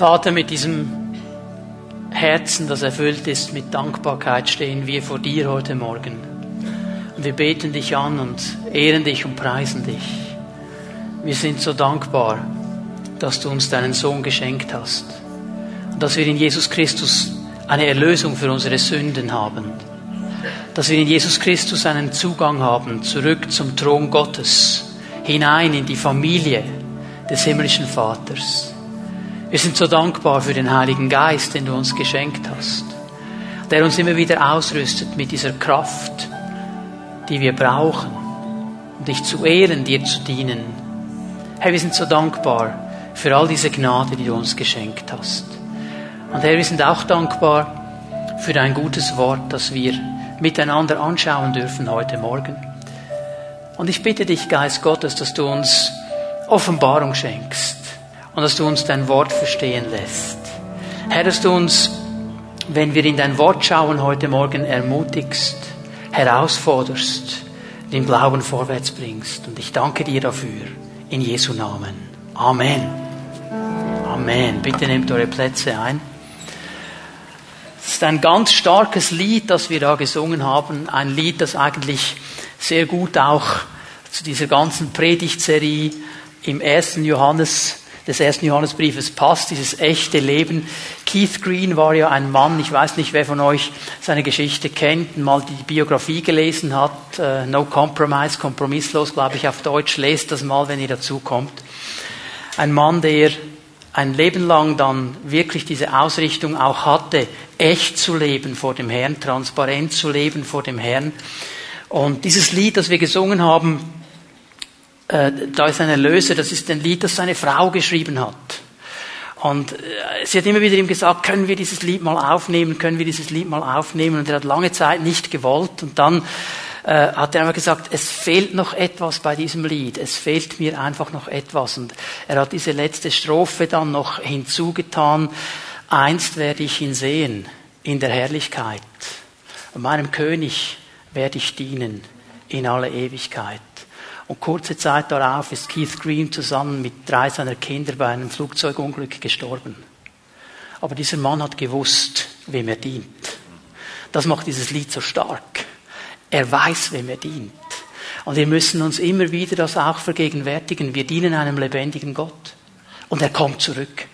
Vater, mit diesem Herzen, das erfüllt ist mit Dankbarkeit, stehen wir vor dir heute Morgen. Und wir beten dich an und ehren dich und preisen dich. Wir sind so dankbar, dass du uns deinen Sohn geschenkt hast. Und dass wir in Jesus Christus eine Erlösung für unsere Sünden haben. Dass wir in Jesus Christus einen Zugang haben, zurück zum Thron Gottes, hinein in die Familie des himmlischen Vaters. Wir sind so dankbar für den Heiligen Geist, den du uns geschenkt hast, der uns immer wieder ausrüstet mit dieser Kraft, die wir brauchen, um dich zu ehren, dir zu dienen. Herr, wir sind so dankbar für all diese Gnade, die du uns geschenkt hast. Und Herr, wir sind auch dankbar für dein gutes Wort, das wir miteinander anschauen dürfen heute Morgen. Und ich bitte dich, Geist Gottes, dass du uns Offenbarung schenkst und dass du uns dein Wort verstehen lässt. Herr, dass du uns, wenn wir in dein Wort schauen, heute Morgen ermutigst, herausforderst, den Glauben vorwärts bringst. Und ich danke dir dafür. In Jesu Namen. Amen. Amen. Bitte nehmt eure Plätze ein. Es ist ein ganz starkes Lied, das wir da gesungen haben. Ein Lied, das eigentlich sehr gut auch zu dieser ganzen Predigtserie im ersten Johannes des ersten Johannesbriefes passt, dieses echte Leben. Keith Green war ja ein Mann, ich weiß nicht, wer von euch seine Geschichte kennt, mal die Biografie gelesen hat, uh, No Compromise, kompromisslos, glaube ich, auf Deutsch, lest das mal, wenn ihr dazu kommt. Ein Mann, der ein Leben lang dann wirklich diese Ausrichtung auch hatte, echt zu leben vor dem Herrn, transparent zu leben vor dem Herrn. Und dieses Lied, das wir gesungen haben, äh, da ist ein Erlöser, das ist ein Lied, das seine Frau geschrieben hat. Und äh, sie hat immer wieder ihm gesagt, können wir dieses Lied mal aufnehmen, können wir dieses Lied mal aufnehmen. Und er hat lange Zeit nicht gewollt. Und dann äh, hat er einfach gesagt, es fehlt noch etwas bei diesem Lied. Es fehlt mir einfach noch etwas. Und er hat diese letzte Strophe dann noch hinzugetan. Einst werde ich ihn sehen in der Herrlichkeit. Und meinem König werde ich dienen in aller Ewigkeit. Und kurze Zeit darauf ist Keith Green zusammen mit drei seiner Kinder bei einem Flugzeugunglück gestorben. Aber dieser Mann hat gewusst, wem er dient. Das macht dieses Lied so stark. Er weiß, wem er dient. Und wir müssen uns immer wieder das auch vergegenwärtigen. Wir dienen einem lebendigen Gott. Und er kommt zurück.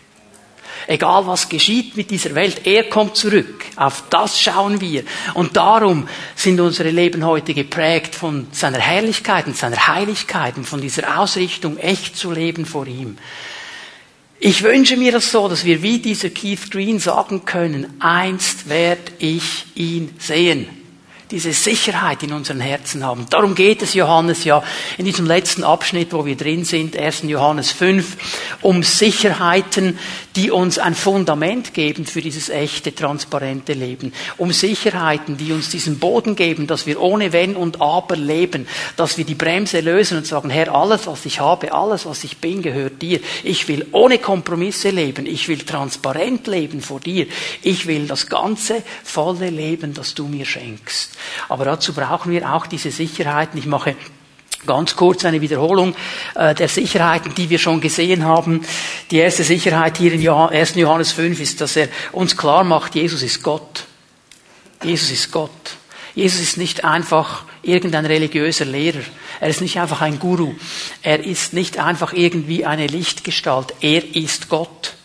Egal was geschieht mit dieser Welt, er kommt zurück. Auf das schauen wir. Und darum sind unsere Leben heute geprägt von seiner Herrlichkeit und seiner Heiligkeit und von dieser Ausrichtung, echt zu leben vor ihm. Ich wünsche mir das so, dass wir wie dieser Keith Green sagen können, einst werde ich ihn sehen diese Sicherheit in unseren Herzen haben. Darum geht es Johannes ja in diesem letzten Abschnitt, wo wir drin sind, 1. Johannes 5, um Sicherheiten, die uns ein Fundament geben für dieses echte, transparente Leben. Um Sicherheiten, die uns diesen Boden geben, dass wir ohne Wenn und Aber leben, dass wir die Bremse lösen und sagen, Herr, alles, was ich habe, alles, was ich bin, gehört dir. Ich will ohne Kompromisse leben. Ich will transparent leben vor dir. Ich will das ganze, volle Leben, das du mir schenkst. Aber dazu brauchen wir auch diese Sicherheiten. Ich mache Ganz kurz eine Wiederholung äh, der Sicherheiten, die wir schon gesehen haben. Die erste Sicherheit hier in 1. Johannes 5 ist, dass er uns klar macht, Jesus ist Gott. Jesus ist Gott. Jesus ist nicht einfach irgendein religiöser Lehrer. Er ist nicht einfach ein Guru. Er ist nicht einfach irgendwie eine Lichtgestalt. Er ist Gott.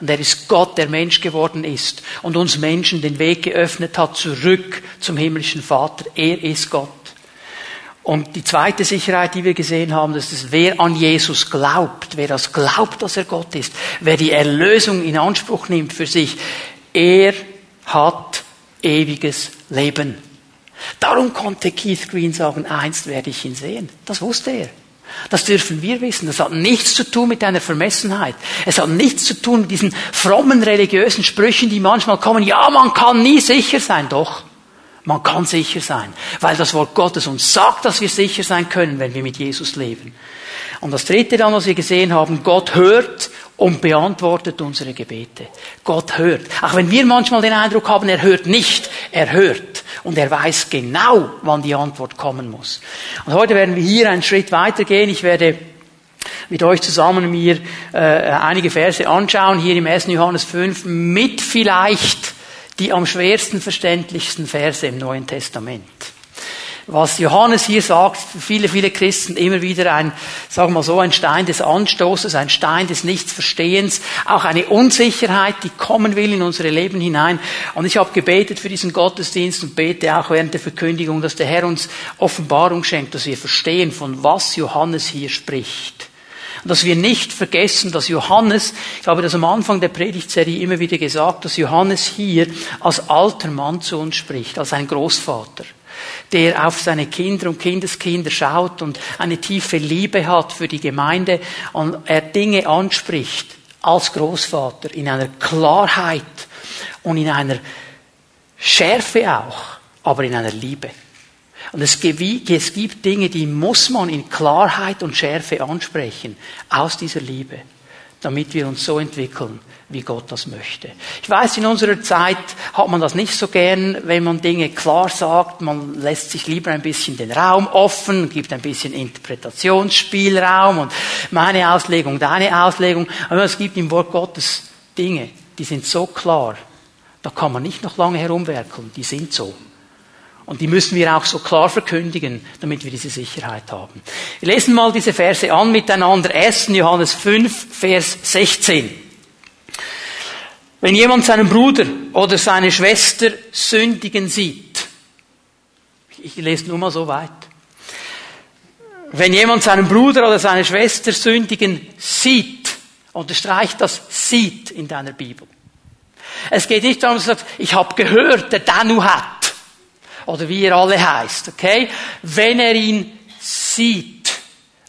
Und er ist Gott, der Mensch geworden ist und uns Menschen den Weg geöffnet hat zurück zum himmlischen Vater. Er ist Gott. Und die zweite Sicherheit, die wir gesehen haben, ist, dass wer an Jesus glaubt, wer das glaubt, dass er Gott ist, wer die Erlösung in Anspruch nimmt für sich, er hat ewiges Leben. Darum konnte Keith Green sagen, einst werde ich ihn sehen. Das wusste er. Das dürfen wir wissen. Das hat nichts zu tun mit einer Vermessenheit. Es hat nichts zu tun mit diesen frommen religiösen Sprüchen, die manchmal kommen. Ja, man kann nie sicher sein. Doch, man kann sicher sein, weil das Wort Gottes uns sagt, dass wir sicher sein können, wenn wir mit Jesus leben. Und das dritte dann, was wir gesehen haben, Gott hört und beantwortet unsere Gebete. Gott hört. Auch wenn wir manchmal den Eindruck haben, er hört nicht, er hört. Und er weiß genau, wann die Antwort kommen muss. Und heute werden wir hier einen Schritt weitergehen. Ich werde mit euch zusammen mir äh, einige Verse anschauen, hier im 1. Johannes 5, mit vielleicht die am schwersten verständlichsten Verse im Neuen Testament was Johannes hier sagt, für viele, viele Christen immer wieder ein, sagen wir so, ein Stein des Anstoßes, ein Stein des Nichtsverstehens, auch eine Unsicherheit, die kommen will in unsere Leben hinein. Und ich habe gebetet für diesen Gottesdienst und bete auch während der Verkündigung, dass der Herr uns Offenbarung schenkt, dass wir verstehen, von was Johannes hier spricht. Und dass wir nicht vergessen, dass Johannes, ich habe das am Anfang der Predigtserie immer wieder gesagt, dass Johannes hier als alter Mann zu uns spricht, als ein Großvater der auf seine Kinder und Kindeskinder schaut und eine tiefe Liebe hat für die Gemeinde und er Dinge anspricht als Großvater in einer Klarheit und in einer Schärfe auch, aber in einer Liebe. Und es gibt, Dinge, die muss man in Klarheit und Schärfe ansprechen, aus dieser Liebe, damit wir uns so entwickeln, wie Gott das möchte. Ich weiß, in unserer Zeit hat man das nicht so gern, wenn man Dinge klar sagt. Man lässt sich lieber ein bisschen den Raum offen, gibt ein bisschen Interpretationsspielraum und meine Auslegung, deine Auslegung. Aber es gibt im Wort Gottes Dinge, die sind so klar, da kann man nicht noch lange herumwerkeln, die sind so. Und die müssen wir auch so klar verkündigen, damit wir diese Sicherheit haben. Wir lesen mal diese Verse an miteinander. 1. Johannes 5, Vers 16. Wenn jemand seinen Bruder oder seine Schwester sündigen sieht, ich lese nur mal so weit. Wenn jemand seinen Bruder oder seine Schwester sündigen sieht, unterstreicht das sieht in deiner Bibel. Es geht nicht darum, dass du sagst, ich habe gehört, der Danu hat. Oder wie er alle heißt, okay? Wenn er ihn sieht.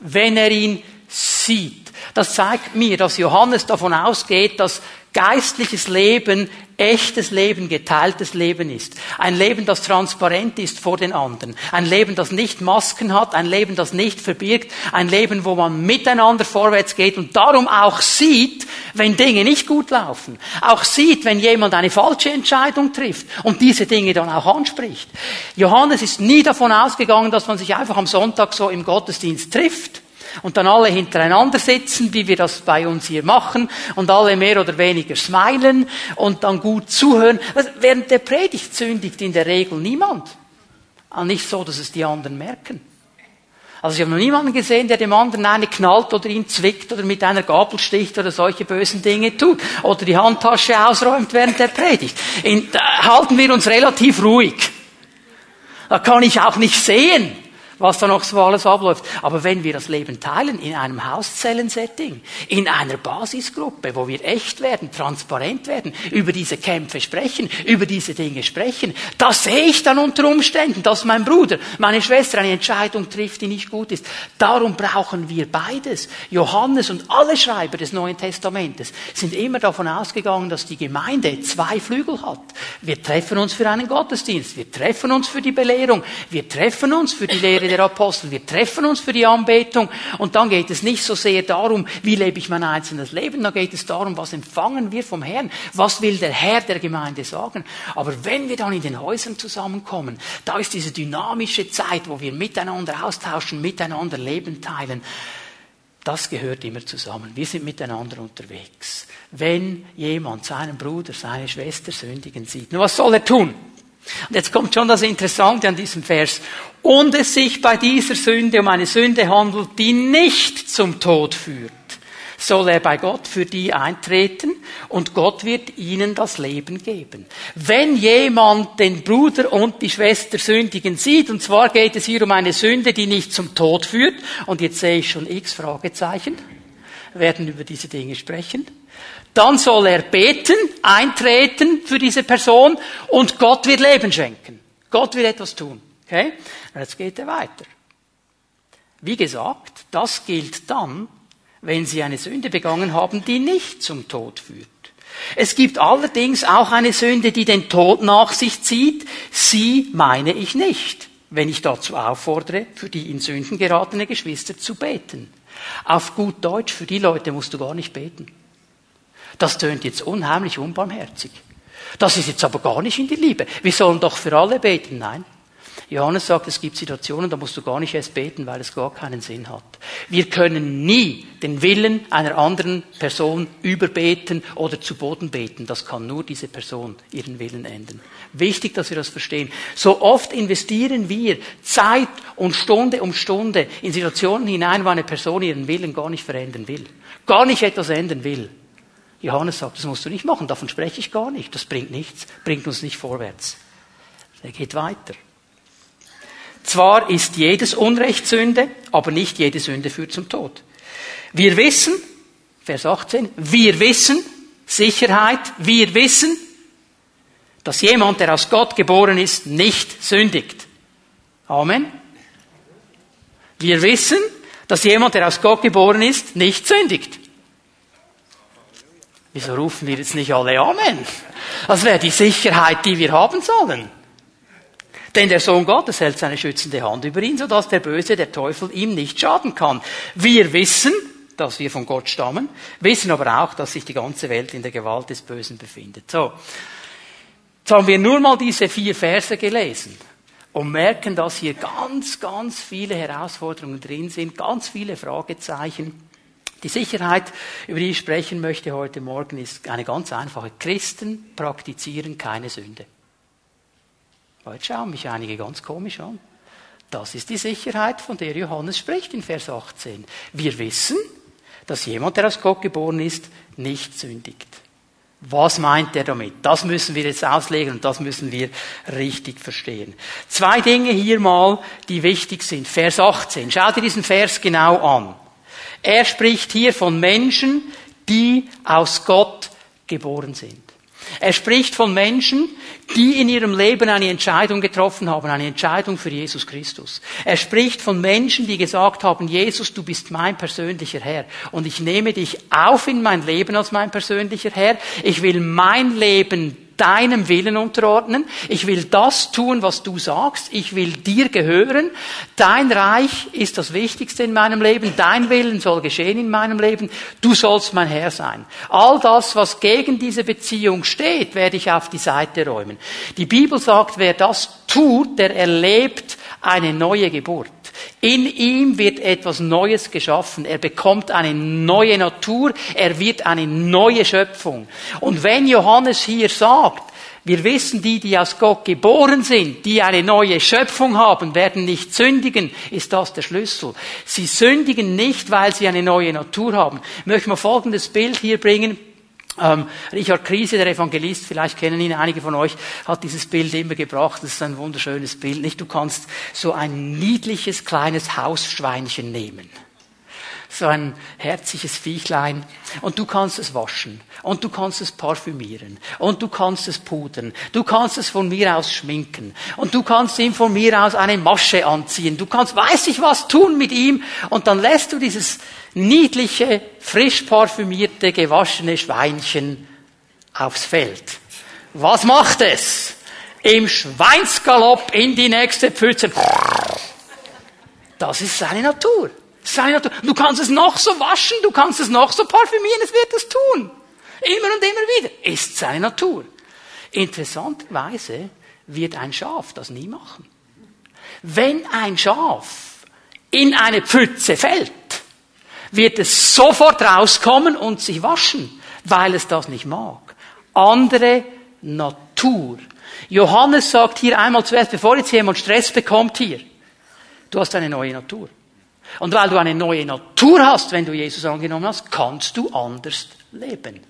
Wenn er ihn sieht. Das zeigt mir, dass Johannes davon ausgeht, dass geistliches Leben echtes Leben, geteiltes Leben ist. Ein Leben, das transparent ist vor den anderen. Ein Leben, das nicht Masken hat. Ein Leben, das nicht verbirgt. Ein Leben, wo man miteinander vorwärts geht und darum auch sieht, wenn Dinge nicht gut laufen. Auch sieht, wenn jemand eine falsche Entscheidung trifft und diese Dinge dann auch anspricht. Johannes ist nie davon ausgegangen, dass man sich einfach am Sonntag so im Gottesdienst trifft und dann alle hintereinander sitzen, wie wir das bei uns hier machen, und alle mehr oder weniger smilen und dann gut zuhören. Also während der Predigt sündigt in der Regel niemand. Aber nicht so, dass es die anderen merken. Also ich habe noch niemanden gesehen, der dem anderen eine knallt oder ihn zwickt oder mit einer Gabel sticht oder solche bösen Dinge tut oder die Handtasche ausräumt während der Predigt. In, halten wir uns relativ ruhig. Da kann ich auch nicht sehen, was da noch so alles abläuft. Aber wenn wir das Leben teilen in einem Hauszellensetting, in einer Basisgruppe, wo wir echt werden, transparent werden, über diese Kämpfe sprechen, über diese Dinge sprechen, da sehe ich dann unter Umständen, dass mein Bruder, meine Schwester eine Entscheidung trifft, die nicht gut ist. Darum brauchen wir beides. Johannes und alle Schreiber des Neuen Testamentes sind immer davon ausgegangen, dass die Gemeinde zwei Flügel hat. Wir treffen uns für einen Gottesdienst, wir treffen uns für die Belehrung, wir treffen uns für die Lehre der Apostel. Wir treffen uns für die Anbetung und dann geht es nicht so sehr darum, wie lebe ich mein einzelnes Leben, dann geht es darum, was empfangen wir vom Herrn, was will der Herr der Gemeinde sagen. Aber wenn wir dann in den Häusern zusammenkommen, da ist diese dynamische Zeit, wo wir miteinander austauschen, miteinander Leben teilen. Das gehört immer zusammen. Wir sind miteinander unterwegs. Wenn jemand seinen Bruder, seine Schwester sündigen sieht, nun was soll er tun? Und jetzt kommt schon das Interessante an diesem Vers. Und es sich bei dieser Sünde um eine Sünde handelt, die nicht zum Tod führt, soll er bei Gott für die eintreten und Gott wird ihnen das Leben geben. Wenn jemand den Bruder und die Schwester sündigen sieht, und zwar geht es hier um eine Sünde, die nicht zum Tod führt, und jetzt sehe ich schon x Fragezeichen, werden über diese Dinge sprechen, dann soll er beten, eintreten für diese Person und Gott wird Leben schenken. Gott wird etwas tun. Okay? Jetzt geht er weiter. Wie gesagt, das gilt dann, wenn Sie eine Sünde begangen haben, die nicht zum Tod führt. Es gibt allerdings auch eine Sünde, die den Tod nach sich zieht. Sie meine ich nicht, wenn ich dazu auffordere, für die in Sünden geratene Geschwister zu beten. Auf gut Deutsch, für die Leute musst du gar nicht beten. Das tönt jetzt unheimlich unbarmherzig. Das ist jetzt aber gar nicht in die Liebe. Wir sollen doch für alle beten. Nein. Johannes sagt, es gibt Situationen, da musst du gar nicht erst beten, weil es gar keinen Sinn hat. Wir können nie den Willen einer anderen Person überbeten oder zu Boden beten. Das kann nur diese Person ihren Willen ändern. Wichtig, dass wir das verstehen. So oft investieren wir Zeit und Stunde um Stunde in Situationen hinein, wo eine Person ihren Willen gar nicht verändern will. Gar nicht etwas ändern will. Johannes sagt, das musst du nicht machen, davon spreche ich gar nicht. Das bringt nichts, bringt uns nicht vorwärts. Er geht weiter. Zwar ist jedes Unrecht Sünde, aber nicht jede Sünde führt zum Tod. Wir wissen, Vers 18, wir wissen, Sicherheit, wir wissen, dass jemand, der aus Gott geboren ist, nicht sündigt. Amen. Wir wissen, dass jemand, der aus Gott geboren ist, nicht sündigt. Wieso rufen wir jetzt nicht alle Amen? Das wäre die Sicherheit, die wir haben sollen. Denn der Sohn Gottes hält seine schützende Hand über ihn, sodass der Böse, der Teufel, ihm nicht schaden kann. Wir wissen, dass wir von Gott stammen, wissen aber auch, dass sich die ganze Welt in der Gewalt des Bösen befindet. So. Jetzt haben wir nur mal diese vier Verse gelesen und merken, dass hier ganz, ganz viele Herausforderungen drin sind, ganz viele Fragezeichen. Die Sicherheit, über die ich sprechen möchte heute Morgen, ist eine ganz einfache. Christen praktizieren keine Sünde. Heute schauen mich einige ganz komisch an. Das ist die Sicherheit, von der Johannes spricht in Vers 18. Wir wissen, dass jemand, der aus Gott geboren ist, nicht sündigt. Was meint er damit? Das müssen wir jetzt auslegen und das müssen wir richtig verstehen. Zwei Dinge hier mal, die wichtig sind. Vers 18. Schau dir diesen Vers genau an. Er spricht hier von Menschen, die aus Gott geboren sind. Er spricht von Menschen, die in ihrem Leben eine Entscheidung getroffen haben, eine Entscheidung für Jesus Christus. Er spricht von Menschen, die gesagt haben, Jesus, du bist mein persönlicher Herr und ich nehme dich auf in mein Leben als mein persönlicher Herr. Ich will mein Leben deinem Willen unterordnen. Ich will das tun, was du sagst. Ich will dir gehören. Dein Reich ist das Wichtigste in meinem Leben. Dein Willen soll geschehen in meinem Leben. Du sollst mein Herr sein. All das, was gegen diese Beziehung steht, werde ich auf die Seite räumen. Die Bibel sagt, wer das tut, der erlebt eine neue Geburt. In ihm wird etwas Neues geschaffen. Er bekommt eine neue Natur. Er wird eine neue Schöpfung. Und wenn Johannes hier sagt, wir wissen, die, die aus Gott geboren sind, die eine neue Schöpfung haben, werden nicht sündigen, ist das der Schlüssel. Sie sündigen nicht, weil sie eine neue Natur haben. Ich möchte mal folgendes Bild hier bringen. Ähm, Richard Krise, der Evangelist, vielleicht kennen ihn einige von euch, hat dieses Bild immer gebracht. Das ist ein wunderschönes Bild. Nicht? Du kannst so ein niedliches kleines Hausschweinchen nehmen so ein herzliches Viechlein und du kannst es waschen und du kannst es parfümieren und du kannst es pudern, du kannst es von mir aus schminken und du kannst ihm von mir aus eine Masche anziehen, du kannst weiß ich was tun mit ihm und dann lässt du dieses niedliche, frisch parfümierte, gewaschene Schweinchen aufs Feld. Was macht es? Im Schweinsgalopp in die nächste Pfütze. Das ist seine Natur. Seine Natur. Du kannst es noch so waschen, du kannst es noch so parfümieren, es wird es tun. Immer und immer wieder. Ist seine Natur. Interessanterweise wird ein Schaf das nie machen. Wenn ein Schaf in eine Pfütze fällt, wird es sofort rauskommen und sich waschen, weil es das nicht mag. Andere Natur. Johannes sagt hier einmal zuerst, bevor jetzt jemand Stress bekommt hier, du hast eine neue Natur. Und weil du eine neue Natur hast, wenn du Jesus angenommen hast, kannst du anders leben.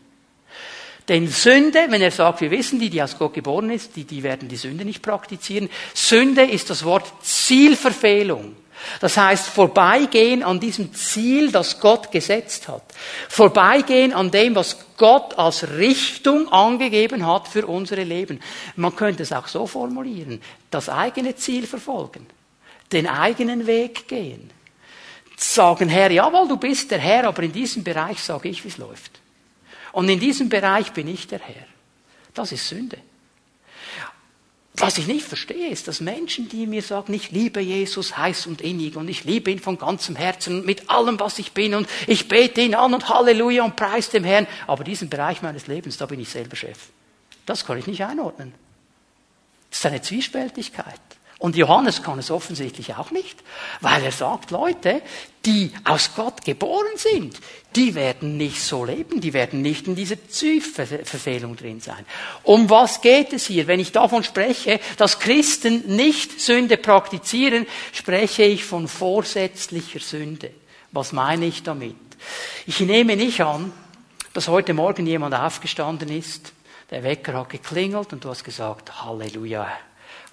Denn Sünde, wenn er sagt, wir wissen, die, die aus Gott geboren ist, die, die werden die Sünde nicht praktizieren. Sünde ist das Wort Zielverfehlung. Das heißt, vorbeigehen an diesem Ziel, das Gott gesetzt hat. Vorbeigehen an dem, was Gott als Richtung angegeben hat für unsere Leben. Man könnte es auch so formulieren. Das eigene Ziel verfolgen. Den eigenen Weg gehen sagen, Herr, jawohl, du bist der Herr, aber in diesem Bereich sage ich, wie es läuft. Und in diesem Bereich bin ich der Herr. Das ist Sünde. Was ich nicht verstehe, ist, dass Menschen, die mir sagen, ich liebe Jesus heiß und innig und ich liebe ihn von ganzem Herzen mit allem, was ich bin und ich bete ihn an und Halleluja und preis dem Herrn, aber diesen Bereich meines Lebens, da bin ich selber Chef. Das kann ich nicht einordnen. Das ist eine Zwiespältigkeit. Und Johannes kann es offensichtlich auch nicht, weil er sagt, Leute, die aus Gott geboren sind, die werden nicht so leben, die werden nicht in dieser Verfehlung drin sein. Um was geht es hier? Wenn ich davon spreche, dass Christen nicht Sünde praktizieren, spreche ich von vorsätzlicher Sünde. Was meine ich damit? Ich nehme nicht an, dass heute Morgen jemand aufgestanden ist, der Wecker hat geklingelt und du hast gesagt, Halleluja,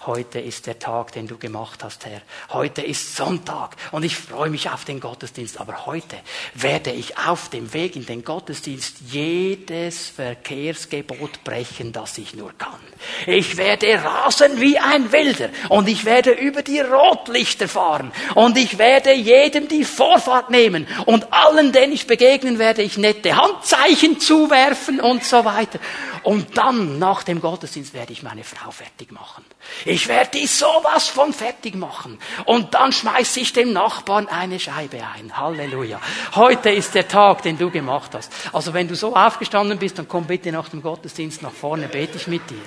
Heute ist der Tag, den du gemacht hast, Herr. Heute ist Sonntag und ich freue mich auf den Gottesdienst. Aber heute werde ich auf dem Weg in den Gottesdienst jedes Verkehrsgebot brechen, das ich nur kann. Ich werde rasen wie ein Wilder und ich werde über die Rotlichter fahren und ich werde jedem die Vorfahrt nehmen und allen, denen ich begegnen werde, ich nette Handzeichen zuwerfen und so weiter. Und dann, nach dem Gottesdienst, werde ich meine Frau fertig machen. Ich werde die sowas von fertig machen. Und dann schmeiße ich dem Nachbarn eine Scheibe ein. Halleluja. Heute ist der Tag, den du gemacht hast. Also wenn du so aufgestanden bist, dann komm bitte nach dem Gottesdienst nach vorne, bete ich mit dir.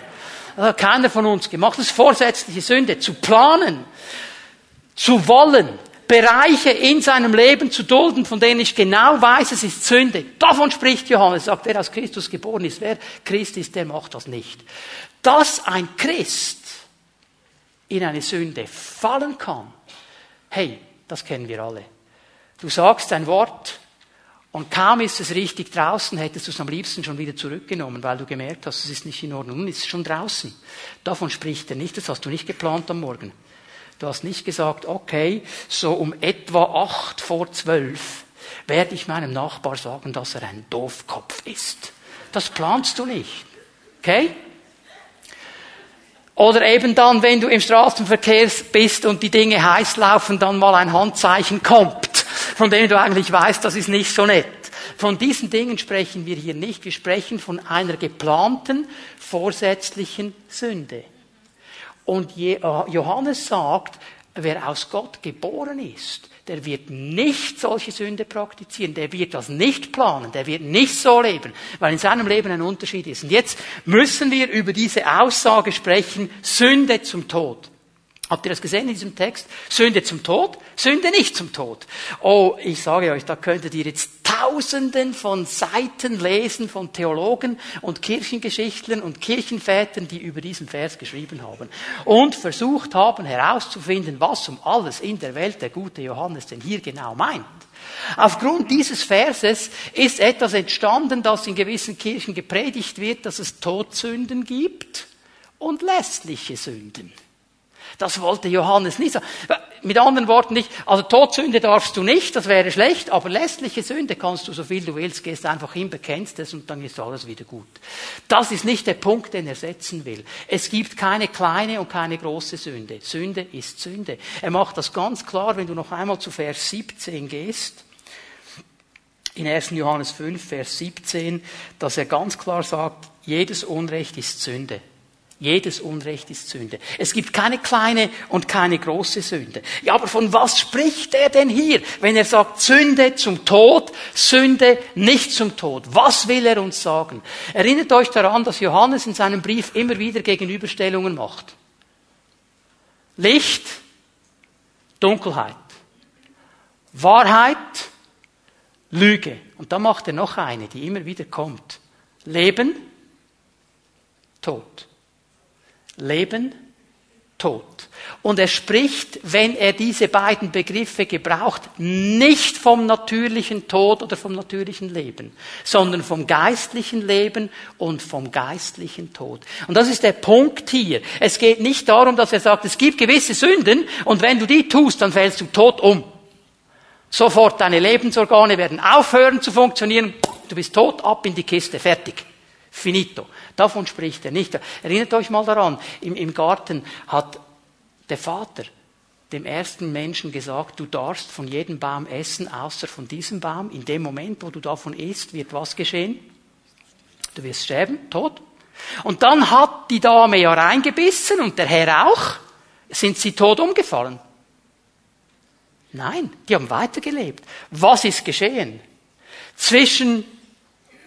Das hat keiner von uns gemacht. Das ist vorsätzliche Sünde. Zu planen, zu wollen, Bereiche in seinem Leben zu dulden, von denen ich genau weiß, es ist Sünde. Davon spricht Johannes, sagt, wer aus Christus geboren ist, wer Christ ist, der macht das nicht. Dass ein Christ in eine Sünde fallen kann, hey, das kennen wir alle. Du sagst ein Wort und kaum ist es richtig draußen, hättest du es am liebsten schon wieder zurückgenommen, weil du gemerkt hast, es ist nicht in Ordnung. Nun ist es schon draußen. Davon spricht er nicht, das hast du nicht geplant am Morgen. Du hast nicht gesagt, okay, so um etwa acht vor zwölf werde ich meinem Nachbar sagen, dass er ein Doofkopf ist. Das planst du nicht. Okay? Oder eben dann, wenn du im Straßenverkehr bist und die Dinge heiß laufen, dann mal ein Handzeichen kommt, von dem du eigentlich weißt, das ist nicht so nett. Von diesen Dingen sprechen wir hier nicht. Wir sprechen von einer geplanten, vorsätzlichen Sünde. Und äh, Johannes sagt, wer aus Gott geboren ist, der wird nicht solche Sünde praktizieren, der wird das nicht planen, der wird nicht so leben, weil in seinem Leben ein Unterschied ist. Und jetzt müssen wir über diese Aussage sprechen, Sünde zum Tod. Habt ihr das gesehen in diesem Text? Sünde zum Tod, Sünde nicht zum Tod. Oh, ich sage euch, da könntet ihr jetzt Tausenden von Seiten lesen von Theologen und Kirchengeschichtlern und Kirchenvätern, die über diesen Vers geschrieben haben und versucht haben herauszufinden, was um alles in der Welt der gute Johannes denn hier genau meint. Aufgrund dieses Verses ist etwas entstanden, das in gewissen Kirchen gepredigt wird, dass es Todsünden gibt und lästliche Sünden. Das wollte Johannes nicht sagen. Mit anderen Worten nicht, also Todsünde darfst du nicht, das wäre schlecht, aber lästliche Sünde kannst du so viel du willst, gehst einfach hin, bekennst es und dann ist alles wieder gut. Das ist nicht der Punkt, den er setzen will. Es gibt keine kleine und keine große Sünde. Sünde ist Sünde. Er macht das ganz klar, wenn du noch einmal zu Vers 17 gehst in 1. Johannes 5, Vers 17, dass er ganz klar sagt, jedes Unrecht ist Sünde. Jedes Unrecht ist Sünde. Es gibt keine kleine und keine große Sünde. Ja, aber von was spricht er denn hier, wenn er sagt Sünde zum Tod, Sünde nicht zum Tod? Was will er uns sagen? Erinnert euch daran, dass Johannes in seinem Brief immer wieder Gegenüberstellungen macht. Licht, Dunkelheit. Wahrheit, Lüge. Und dann macht er noch eine, die immer wieder kommt. Leben, Tod. Leben, Tod. Und er spricht, wenn er diese beiden Begriffe gebraucht, nicht vom natürlichen Tod oder vom natürlichen Leben, sondern vom geistlichen Leben und vom geistlichen Tod. Und das ist der Punkt hier. Es geht nicht darum, dass er sagt, es gibt gewisse Sünden und wenn du die tust, dann fällst du tot um. Sofort deine Lebensorgane werden aufhören zu funktionieren, du bist tot, ab in die Kiste, fertig. Finito. Davon spricht er nicht. Erinnert euch mal daran, im, im Garten hat der Vater dem ersten Menschen gesagt, du darfst von jedem Baum essen, außer von diesem Baum. In dem Moment, wo du davon isst, wird was geschehen? Du wirst sterben, tot. Und dann hat die Dame ja reingebissen und der Herr auch. Sind sie tot umgefallen? Nein, die haben weitergelebt. Was ist geschehen? Zwischen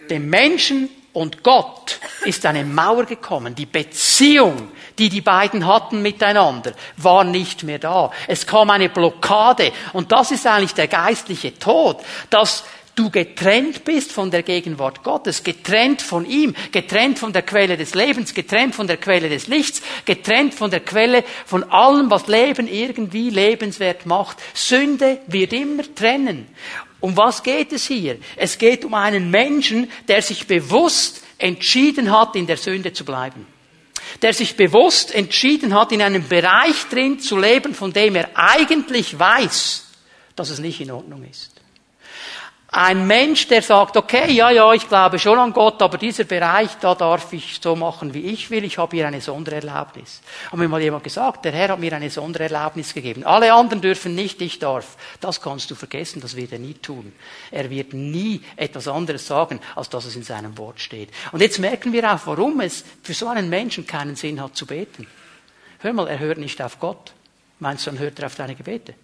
dem Menschen und Gott ist eine Mauer gekommen. Die Beziehung, die die beiden hatten miteinander, war nicht mehr da. Es kam eine Blockade. Und das ist eigentlich der geistliche Tod, dass du getrennt bist von der Gegenwart Gottes, getrennt von ihm, getrennt von der Quelle des Lebens, getrennt von der Quelle des Lichts, getrennt von der Quelle von allem, was Leben irgendwie lebenswert macht. Sünde wird immer trennen. Um was geht es hier? Es geht um einen Menschen, der sich bewusst entschieden hat, in der Sünde zu bleiben. Der sich bewusst entschieden hat, in einem Bereich drin zu leben, von dem er eigentlich weiß, dass es nicht in Ordnung ist. Ein Mensch, der sagt, okay, ja, ja, ich glaube schon an Gott, aber dieser Bereich, da darf ich so machen, wie ich will, ich habe hier eine Sondererlaubnis. Haben mir mal jemand gesagt, der Herr hat mir eine Sondererlaubnis gegeben. Alle anderen dürfen nicht, ich darf. Das kannst du vergessen, das wird er nie tun. Er wird nie etwas anderes sagen, als dass es in seinem Wort steht. Und jetzt merken wir auch, warum es für so einen Menschen keinen Sinn hat zu beten. Hör mal, er hört nicht auf Gott. Meinst du, dann hört er auf deine Gebete?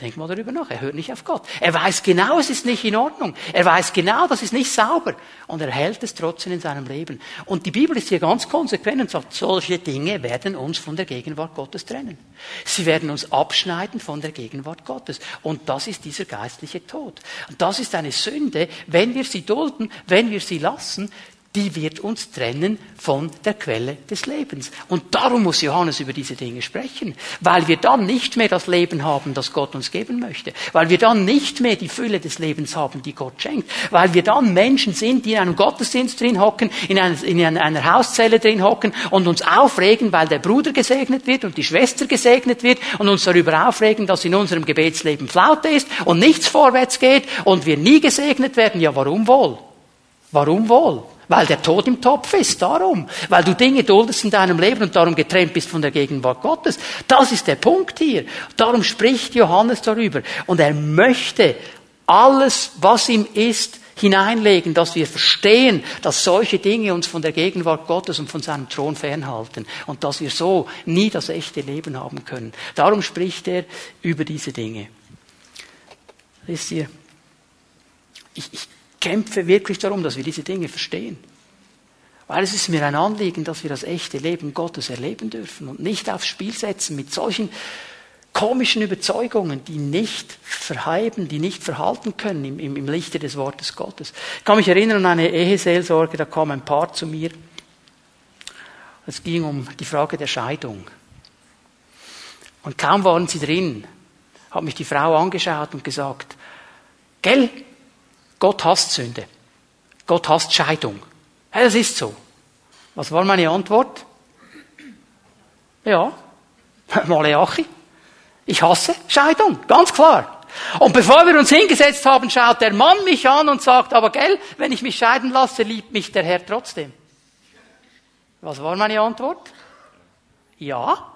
Denk mal darüber nach. Er hört nicht auf Gott. Er weiß genau, es ist nicht in Ordnung. Er weiß genau, das ist nicht sauber. Und er hält es trotzdem in seinem Leben. Und die Bibel ist hier ganz konsequent und sagt, solche Dinge werden uns von der Gegenwart Gottes trennen. Sie werden uns abschneiden von der Gegenwart Gottes. Und das ist dieser geistliche Tod. Und das ist eine Sünde, wenn wir sie dulden, wenn wir sie lassen, die wird uns trennen von der Quelle des Lebens. Und darum muss Johannes über diese Dinge sprechen, weil wir dann nicht mehr das Leben haben, das Gott uns geben möchte, weil wir dann nicht mehr die Fülle des Lebens haben, die Gott schenkt, weil wir dann Menschen sind, die in einem Gottesdienst drin hocken, in, einer, in einer Hauszelle drin hocken und uns aufregen, weil der Bruder gesegnet wird und die Schwester gesegnet wird und uns darüber aufregen, dass in unserem Gebetsleben Flaute ist und nichts vorwärts geht und wir nie gesegnet werden. Ja, warum wohl? Warum wohl? Weil der Tod im Topf ist, darum. Weil du Dinge duldest in deinem Leben und darum getrennt bist von der Gegenwart Gottes. Das ist der Punkt hier. Darum spricht Johannes darüber. Und er möchte alles, was ihm ist, hineinlegen, dass wir verstehen, dass solche Dinge uns von der Gegenwart Gottes und von seinem Thron fernhalten und dass wir so nie das echte Leben haben können. Darum spricht er über diese Dinge. Wisst ihr, ich, ich kämpfe wirklich darum, dass wir diese Dinge verstehen. Weil es ist mir ein Anliegen, dass wir das echte Leben Gottes erleben dürfen und nicht aufs Spiel setzen mit solchen komischen Überzeugungen, die nicht verheiben, die nicht verhalten können im, im, im Lichte des Wortes Gottes. Ich kann mich erinnern an eine Eheseelsorge, da kam ein Paar zu mir. Es ging um die Frage der Scheidung. Und kaum waren sie drin, hat mich die Frau angeschaut und gesagt, gell, Gott hasst Sünde. Gott hasst Scheidung. Ja, das ist so. Was war meine Antwort? Ja, Maleachi. Ich hasse Scheidung, ganz klar. Und bevor wir uns hingesetzt haben, schaut der Mann mich an und sagt, aber gell, wenn ich mich scheiden lasse, liebt mich der Herr trotzdem. Was war meine Antwort? Ja.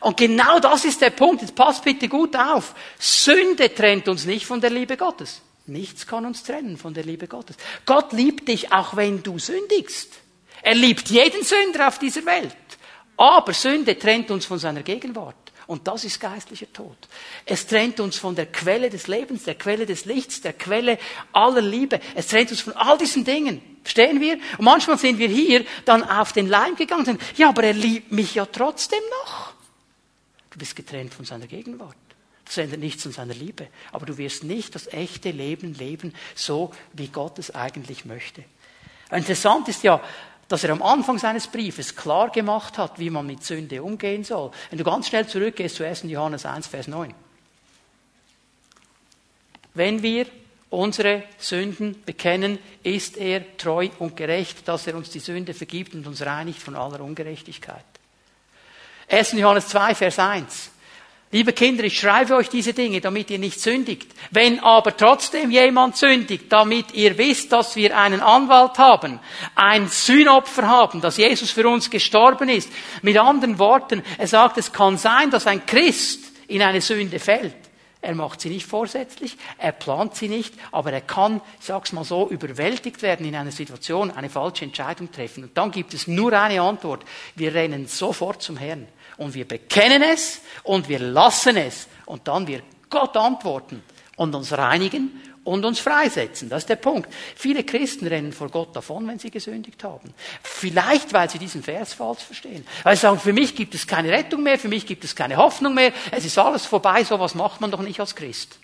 Und genau das ist der Punkt. Jetzt passt bitte gut auf. Sünde trennt uns nicht von der Liebe Gottes. Nichts kann uns trennen von der Liebe Gottes. Gott liebt dich, auch wenn du sündigst. Er liebt jeden Sünder auf dieser Welt. Aber Sünde trennt uns von seiner Gegenwart. Und das ist geistlicher Tod. Es trennt uns von der Quelle des Lebens, der Quelle des Lichts, der Quelle aller Liebe. Es trennt uns von all diesen Dingen. Verstehen wir? Und manchmal sind wir hier dann auf den Leim gegangen ja, aber er liebt mich ja trotzdem noch. Du bist getrennt von seiner Gegenwart. Das ändert nichts an seiner Liebe. Aber du wirst nicht das echte Leben leben, so wie Gott es eigentlich möchte. Interessant ist ja, dass er am Anfang seines Briefes klar gemacht hat, wie man mit Sünde umgehen soll. Wenn du ganz schnell zurückgehst zu 1. Johannes 1, Vers 9. Wenn wir unsere Sünden bekennen, ist er treu und gerecht, dass er uns die Sünde vergibt und uns reinigt von aller Ungerechtigkeit. 1. Johannes 2, Vers 1. Liebe Kinder, ich schreibe euch diese Dinge, damit ihr nicht sündigt. Wenn aber trotzdem jemand sündigt, damit ihr wisst, dass wir einen Anwalt haben, ein Sühnopfer haben, dass Jesus für uns gestorben ist. Mit anderen Worten, er sagt, es kann sein, dass ein Christ in eine Sünde fällt. Er macht sie nicht vorsätzlich, er plant sie nicht, aber er kann, ich sag's mal so, überwältigt werden in einer Situation, eine falsche Entscheidung treffen. Und dann gibt es nur eine Antwort. Wir rennen sofort zum Herrn und wir bekennen es und wir lassen es und dann wird Gott antworten und uns reinigen und uns freisetzen. Das ist der Punkt. Viele Christen rennen vor Gott davon, wenn sie gesündigt haben. Vielleicht, weil sie diesen Vers falsch verstehen. Weil sie sagen, für mich gibt es keine Rettung mehr, für mich gibt es keine Hoffnung mehr, es ist alles vorbei, so was macht man doch nicht als Christ.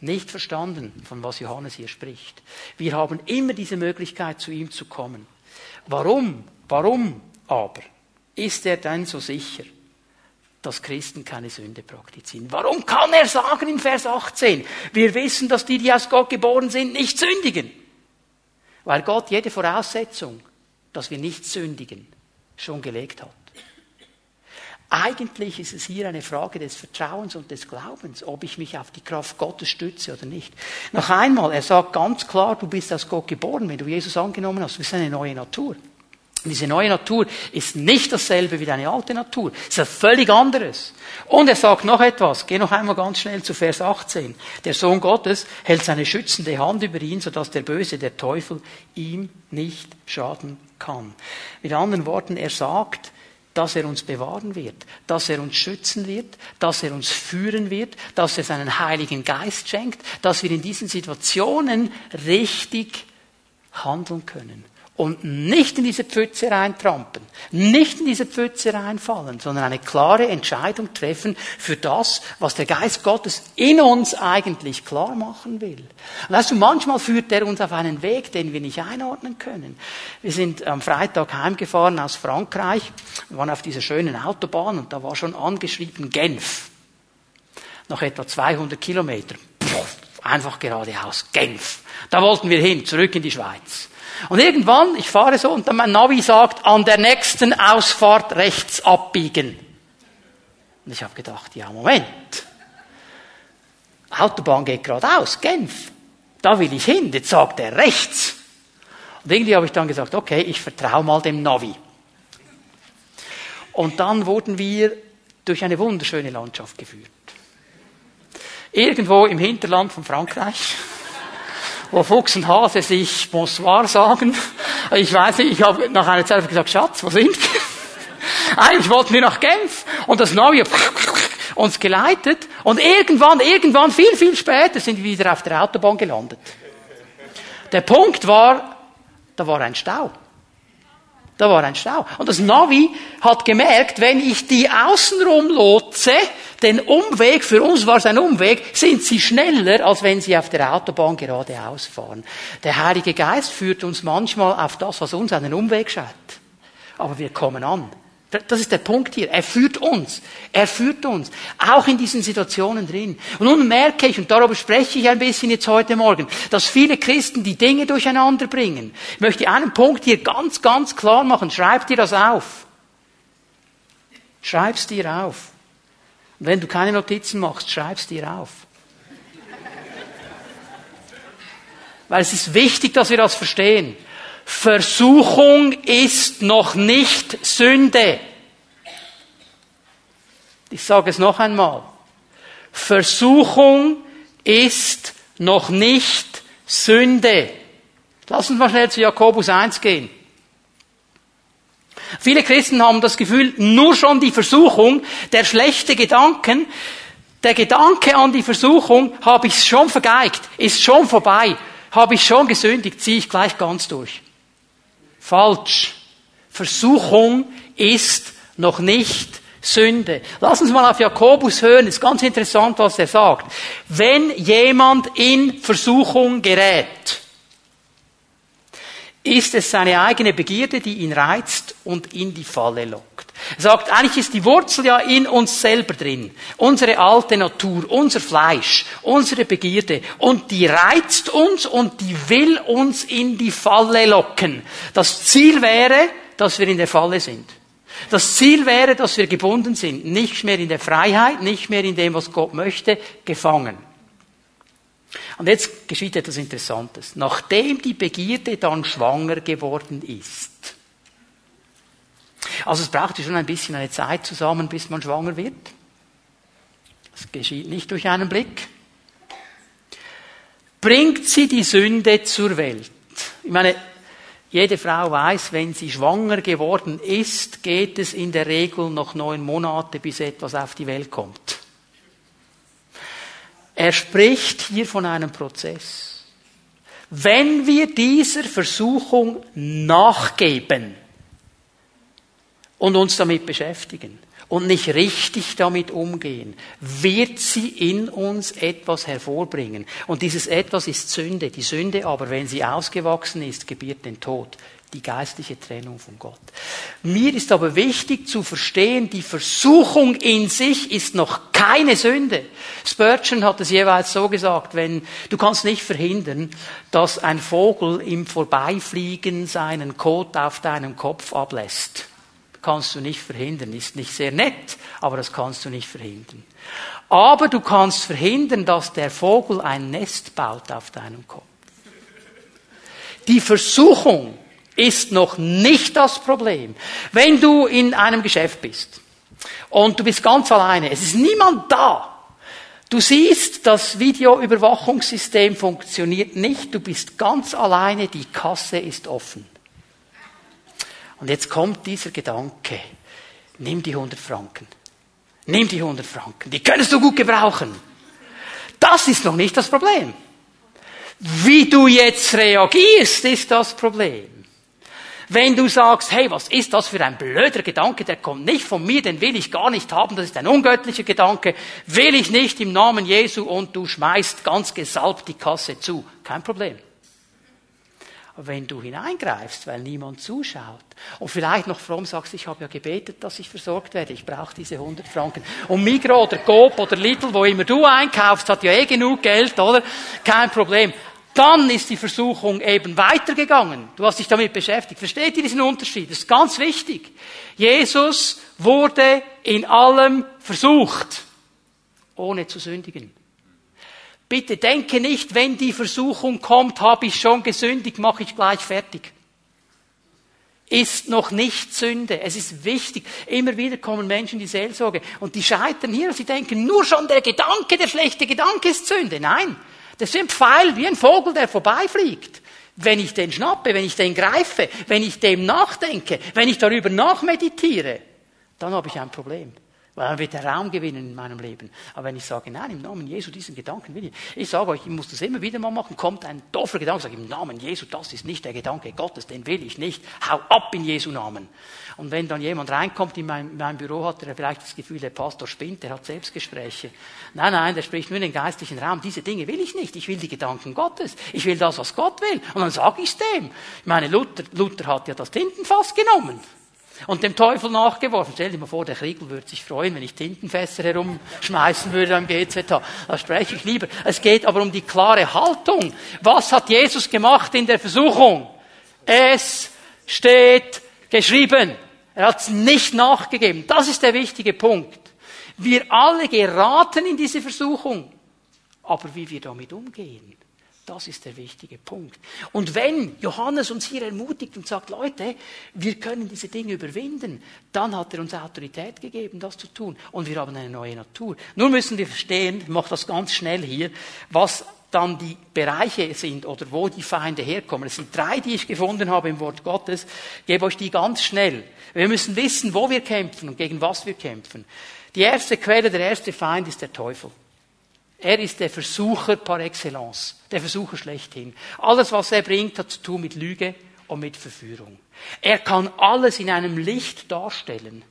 Nicht verstanden, von was Johannes hier spricht. Wir haben immer diese Möglichkeit, zu ihm zu kommen. Warum? Warum aber ist er denn so sicher? dass Christen keine Sünde praktizieren. Warum kann er sagen in Vers 18, wir wissen, dass die, die aus Gott geboren sind, nicht sündigen? Weil Gott jede Voraussetzung, dass wir nicht sündigen, schon gelegt hat. Eigentlich ist es hier eine Frage des Vertrauens und des Glaubens, ob ich mich auf die Kraft Gottes stütze oder nicht. Noch einmal, er sagt ganz klar, du bist aus Gott geboren, wenn du Jesus angenommen hast, du bist eine neue Natur. Und diese neue Natur ist nicht dasselbe wie deine alte Natur. Es ist etwas völlig anderes. Und er sagt noch etwas. Geh noch einmal ganz schnell zu Vers 18. Der Sohn Gottes hält seine schützende Hand über ihn, sodass der Böse, der Teufel, ihm nicht schaden kann. Mit anderen Worten, er sagt, dass er uns bewahren wird, dass er uns schützen wird, dass er uns führen wird, dass er seinen Heiligen Geist schenkt, dass wir in diesen Situationen richtig handeln können und nicht in diese Pfütze reintrampen, nicht in diese Pfütze reinfallen, sondern eine klare Entscheidung treffen für das, was der Geist Gottes in uns eigentlich klar machen will. Und weißt du, manchmal führt er uns auf einen Weg, den wir nicht einordnen können. Wir sind am Freitag heimgefahren aus Frankreich, wir waren auf dieser schönen Autobahn und da war schon angeschrieben Genf. Noch etwa 200 Kilometer. Einfach geradeaus. Genf. Da wollten wir hin, zurück in die Schweiz. Und irgendwann, ich fahre so und dann mein Navi sagt, an der nächsten Ausfahrt rechts abbiegen. Und ich habe gedacht, ja, Moment. Autobahn geht geradeaus, Genf. Da will ich hin, jetzt sagt er rechts. Und irgendwie habe ich dann gesagt, okay, ich vertraue mal dem Navi. Und dann wurden wir durch eine wunderschöne Landschaft geführt. Irgendwo im Hinterland von Frankreich wo Fuchs und Hase sich Bonsoir sagen. Ich weiß nicht, ich habe nach einer Zeit gesagt, Schatz, wo sind wir? Eigentlich wollten wir nach Genf und das Neue uns geleitet und irgendwann, irgendwann, viel, viel später sind wir wieder auf der Autobahn gelandet. Der Punkt war, da war ein Stau. Da war ein Stau. Und das Navi hat gemerkt, wenn ich die außenrum lotse, den Umweg, für uns war es ein Umweg, sind sie schneller, als wenn sie auf der Autobahn geradeaus fahren. Der Heilige Geist führt uns manchmal auf das, was uns einen Umweg scheint. Aber wir kommen an. Das ist der Punkt hier. Er führt uns. Er führt uns. Auch in diesen Situationen drin. Und nun merke ich, und darüber spreche ich ein bisschen jetzt heute Morgen, dass viele Christen die Dinge durcheinander bringen. Ich möchte einen Punkt hier ganz, ganz klar machen. Schreib dir das auf. Schreib's dir auf. Und wenn du keine Notizen machst, schreib's dir auf. Weil es ist wichtig, dass wir das verstehen. Versuchung ist noch nicht Sünde. Ich sage es noch einmal. Versuchung ist noch nicht Sünde. Lass uns mal schnell zu Jakobus 1 gehen. Viele Christen haben das Gefühl, nur schon die Versuchung, der schlechte Gedanken, der Gedanke an die Versuchung, habe ich schon vergeigt, ist schon vorbei, habe ich schon gesündigt, ziehe ich gleich ganz durch. Falsch. Versuchung ist noch nicht Sünde. Lass uns mal auf Jakobus hören, ist ganz interessant, was er sagt. Wenn jemand in Versuchung gerät, ist es seine eigene Begierde, die ihn reizt und in die Falle lockt. Er sagt, eigentlich ist die Wurzel ja in uns selber drin. Unsere alte Natur, unser Fleisch, unsere Begierde. Und die reizt uns und die will uns in die Falle locken. Das Ziel wäre, dass wir in der Falle sind. Das Ziel wäre, dass wir gebunden sind. Nicht mehr in der Freiheit, nicht mehr in dem, was Gott möchte, gefangen. Und jetzt geschieht etwas Interessantes. Nachdem die Begierde dann schwanger geworden ist, also es braucht schon ein bisschen eine Zeit zusammen, bis man schwanger wird. Das geschieht nicht durch einen Blick. Bringt sie die Sünde zur Welt. Ich meine, jede Frau weiß, wenn sie schwanger geworden ist, geht es in der Regel noch neun Monate, bis etwas auf die Welt kommt. Er spricht hier von einem Prozess. Wenn wir dieser Versuchung nachgeben und uns damit beschäftigen, und nicht richtig damit umgehen, wird sie in uns etwas hervorbringen. Und dieses etwas ist Sünde. Die Sünde aber, wenn sie ausgewachsen ist, gebiert den Tod. Die geistliche Trennung von Gott. Mir ist aber wichtig zu verstehen, die Versuchung in sich ist noch keine Sünde. Spurgeon hat es jeweils so gesagt, wenn, du kannst nicht verhindern, dass ein Vogel im Vorbeifliegen seinen Kot auf deinem Kopf ablässt kannst du nicht verhindern. Ist nicht sehr nett, aber das kannst du nicht verhindern. Aber du kannst verhindern, dass der Vogel ein Nest baut auf deinem Kopf. Die Versuchung ist noch nicht das Problem. Wenn du in einem Geschäft bist und du bist ganz alleine, es ist niemand da, Du siehst, das Videoüberwachungssystem funktioniert nicht, du bist ganz alleine, die Kasse ist offen. Und jetzt kommt dieser Gedanke, nimm die 100 Franken. Nimm die 100 Franken. Die könntest du gut gebrauchen. Das ist noch nicht das Problem. Wie du jetzt reagierst, ist das Problem. Wenn du sagst, hey, was ist das für ein blöder Gedanke, der kommt nicht von mir, den will ich gar nicht haben, das ist ein ungöttlicher Gedanke, will ich nicht im Namen Jesu und du schmeißt ganz gesalbt die Kasse zu. Kein Problem. Aber wenn du hineingreifst, weil niemand zuschaut und vielleicht noch fromm sagst, ich habe ja gebetet, dass ich versorgt werde, ich brauche diese 100 Franken. Und Migro oder Coop oder Lidl, wo immer du einkaufst, hat ja eh genug Geld, oder? Kein Problem. Dann ist die Versuchung eben weitergegangen. Du hast dich damit beschäftigt. Versteht ihr diesen Unterschied? Das ist ganz wichtig. Jesus wurde in allem versucht, ohne zu sündigen. Bitte denke nicht, wenn die Versuchung kommt, habe ich schon gesündigt, mache ich gleich fertig. Ist noch nicht Sünde. Es ist wichtig. Immer wieder kommen Menschen in die Seelsorge und die scheitern hier sie denken, nur schon der Gedanke, der schlechte Gedanke ist Sünde. Nein. Das sind Pfeil wie ein Vogel, der vorbeifliegt. Wenn ich den schnappe, wenn ich den greife, wenn ich dem nachdenke, wenn ich darüber nachmeditiere, dann habe ich ein Problem. Weil dann wird er Raum gewinnen in meinem Leben. Aber wenn ich sage, nein, im Namen Jesu, diesen Gedanken will ich. Ich sage euch, ich muss das immer wieder mal machen. Kommt ein doofer Gedanke, sage im Namen Jesu, das ist nicht der Gedanke Gottes, den will ich nicht. Hau ab in Jesu Namen. Und wenn dann jemand reinkommt in mein, mein Büro, hat er vielleicht das Gefühl, der Pastor spinnt, der hat Selbstgespräche. Nein, nein, der spricht nur in den geistlichen Raum. Diese Dinge will ich nicht. Ich will die Gedanken Gottes. Ich will das, was Gott will. Und dann sage ich es dem. Ich meine, Luther, Luther hat ja das Tintenfass genommen und dem Teufel nachgeworfen. Stell dir mal vor, der Kriegel würde sich freuen, wenn ich Tintenfässer herumschmeißen würde am GZH. Das spreche ich lieber. Es geht aber um die klare Haltung. Was hat Jesus gemacht in der Versuchung? Es steht geschrieben. Er hat es nicht nachgegeben. Das ist der wichtige Punkt. Wir alle geraten in diese Versuchung. Aber wie wir damit umgehen, das ist der wichtige Punkt. Und wenn Johannes uns hier ermutigt und sagt, Leute, wir können diese Dinge überwinden, dann hat er uns Autorität gegeben, das zu tun. Und wir haben eine neue Natur. Nur müssen wir verstehen, ich mache das ganz schnell hier, was dann die Bereiche sind oder wo die Feinde herkommen. Es sind drei, die ich gefunden habe im Wort Gottes. Ich gebe euch die ganz schnell. Wir müssen wissen, wo wir kämpfen und gegen was wir kämpfen. Die erste Quelle, der erste Feind ist der Teufel. Er ist der Versucher par excellence, der Versucher schlechthin. Alles, was er bringt, hat zu tun mit Lüge und mit Verführung. Er kann alles in einem Licht darstellen,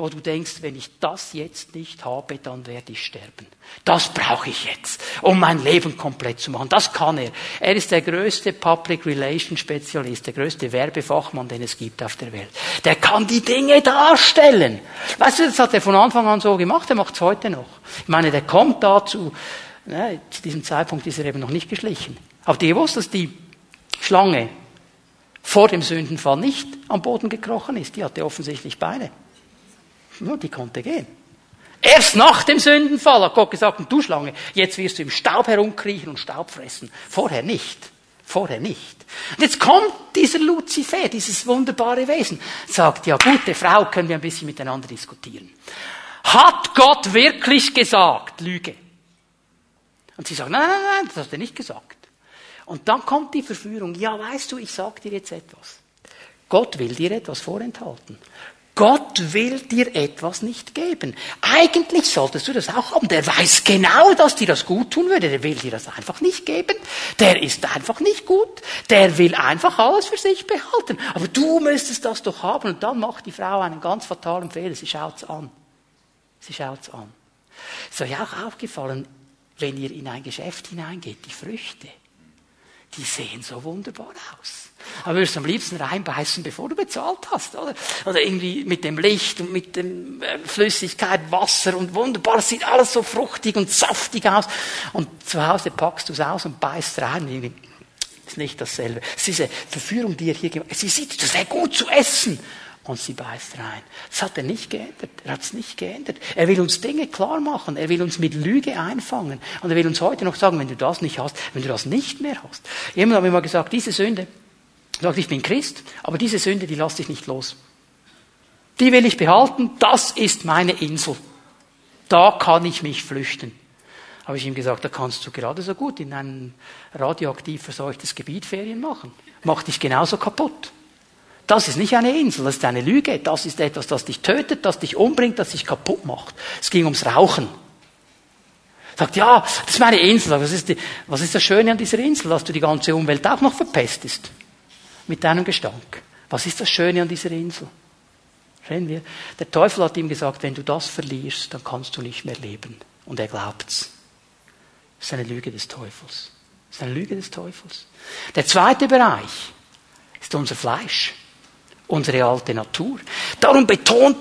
wo du denkst, wenn ich das jetzt nicht habe, dann werde ich sterben. Das brauche ich jetzt, um mein Leben komplett zu machen. Das kann er. Er ist der größte Public Relations Spezialist, der größte Werbefachmann, den es gibt auf der Welt. Der kann die Dinge darstellen. Weißt du, das hat er von Anfang an so gemacht, er macht es heute noch. Ich meine, der kommt dazu, ne, zu diesem Zeitpunkt ist er eben noch nicht geschlichen. Aber die gewusst, dass die Schlange vor dem Sündenfall nicht am Boden gekrochen ist. Die hatte offensichtlich Beine. Ja, die konnte gehen. Erst nach dem Sündenfall hat Gott gesagt, du Schlange, jetzt wirst du im Staub herumkriechen und Staub fressen. Vorher nicht. Vorher nicht. Und jetzt kommt dieser Luzifer, dieses wunderbare Wesen, sagt, ja, gute Frau, können wir ein bisschen miteinander diskutieren. Hat Gott wirklich gesagt, Lüge? Und sie sagt, nein, nein, nein, das hat er nicht gesagt. Und dann kommt die Verführung, ja, weißt du, ich sag dir jetzt etwas. Gott will dir etwas vorenthalten. Gott will dir etwas nicht geben. Eigentlich solltest du das auch haben. Der weiß genau, dass dir das gut tun würde. Der will dir das einfach nicht geben. Der ist einfach nicht gut. Der will einfach alles für sich behalten. Aber du müsstest das doch haben. Und dann macht die Frau einen ganz fatalen Fehler. Sie schaut's an. Sie schaut's an. Ist euch auch aufgefallen, wenn ihr in ein Geschäft hineingeht, die Früchte, die sehen so wunderbar aus. Aber du am liebsten reinbeißen, bevor du bezahlt hast, oder? Oder irgendwie mit dem Licht und mit dem äh, Flüssigkeit, Wasser und wunderbar, es sieht alles so fruchtig und saftig aus. Und zu Hause packst du es aus und beißt rein. Irgendwie ist nicht dasselbe. Es ist diese Verführung, die er hier gemacht hat. Sie sieht, wäre gut zu essen und sie beißt rein. Das hat er nicht geändert. Er hat es nicht geändert. Er will uns Dinge klar machen. Er will uns mit Lüge einfangen. Und er will uns heute noch sagen, wenn du das nicht hast, wenn du das nicht mehr hast. Jemand hat mir mal gesagt, diese Sünde, sagt, ich bin Christ, aber diese Sünde, die lasse ich nicht los. Die will ich behalten. Das ist meine Insel. Da kann ich mich flüchten. Habe ich ihm gesagt, da kannst du gerade so gut in ein radioaktiv verseuchtes Gebiet Ferien machen. Macht dich genauso kaputt. Das ist nicht eine Insel, das ist eine Lüge. Das ist etwas, das dich tötet, das dich umbringt, das dich kaputt macht. Es ging ums Rauchen. Sagt, ja, das ist meine Insel. Was ist, die, was ist das Schöne an dieser Insel, dass du die ganze Umwelt auch noch verpestest? Mit deinem Gestank. Was ist das Schöne an dieser Insel? Sehen wir? Der Teufel hat ihm gesagt, wenn du das verlierst, dann kannst du nicht mehr leben. Und er glaubt's. Das ist eine Lüge des Teufels. Das ist eine Lüge des Teufels. Der zweite Bereich ist unser Fleisch unsere alte Natur. Darum betont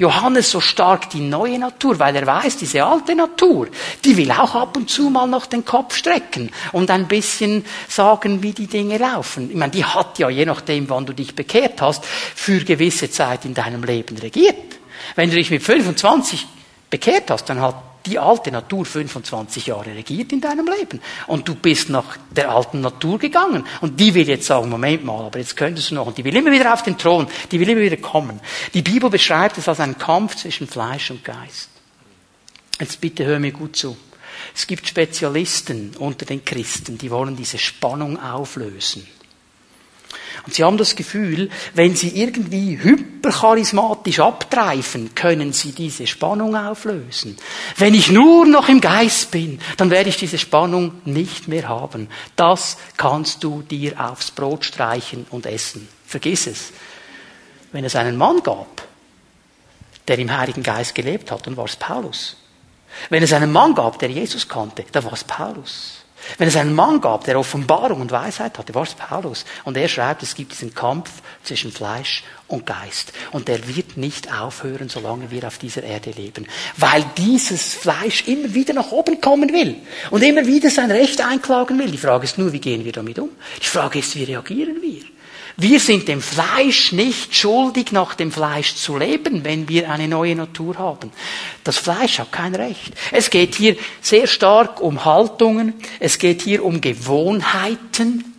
Johannes so stark die neue Natur, weil er weiß, diese alte Natur, die will auch ab und zu mal noch den Kopf strecken und ein bisschen sagen, wie die Dinge laufen. Ich meine, die hat ja, je nachdem, wann du dich bekehrt hast, für gewisse Zeit in deinem Leben regiert. Wenn du dich mit 25 bekehrt hast, dann hat die alte Natur 25 Jahre regiert in deinem Leben. Und du bist nach der alten Natur gegangen. Und die will jetzt sagen, Moment mal, aber jetzt könntest du noch. Und die will immer wieder auf den Thron. Die will immer wieder kommen. Die Bibel beschreibt es als einen Kampf zwischen Fleisch und Geist. Jetzt bitte hör mir gut zu. Es gibt Spezialisten unter den Christen, die wollen diese Spannung auflösen. Und sie haben das Gefühl, wenn sie irgendwie hypercharismatisch abtreifen, können sie diese Spannung auflösen. Wenn ich nur noch im Geist bin, dann werde ich diese Spannung nicht mehr haben. Das kannst du dir aufs Brot streichen und essen. Vergiss es. Wenn es einen Mann gab, der im Heiligen Geist gelebt hat, dann war es Paulus. Wenn es einen Mann gab, der Jesus kannte, dann war es Paulus. Wenn es einen Mann gab, der Offenbarung und Weisheit hatte, war es Paulus. Und er schreibt, es gibt diesen Kampf zwischen Fleisch und Geist. Und der wird nicht aufhören, solange wir auf dieser Erde leben. Weil dieses Fleisch immer wieder nach oben kommen will. Und immer wieder sein Recht einklagen will. Die Frage ist nur, wie gehen wir damit um? Die Frage ist, wie reagieren wir? Wir sind dem Fleisch nicht schuldig, nach dem Fleisch zu leben, wenn wir eine neue Natur haben. Das Fleisch hat kein Recht. Es geht hier sehr stark um Haltungen, es geht hier um Gewohnheiten.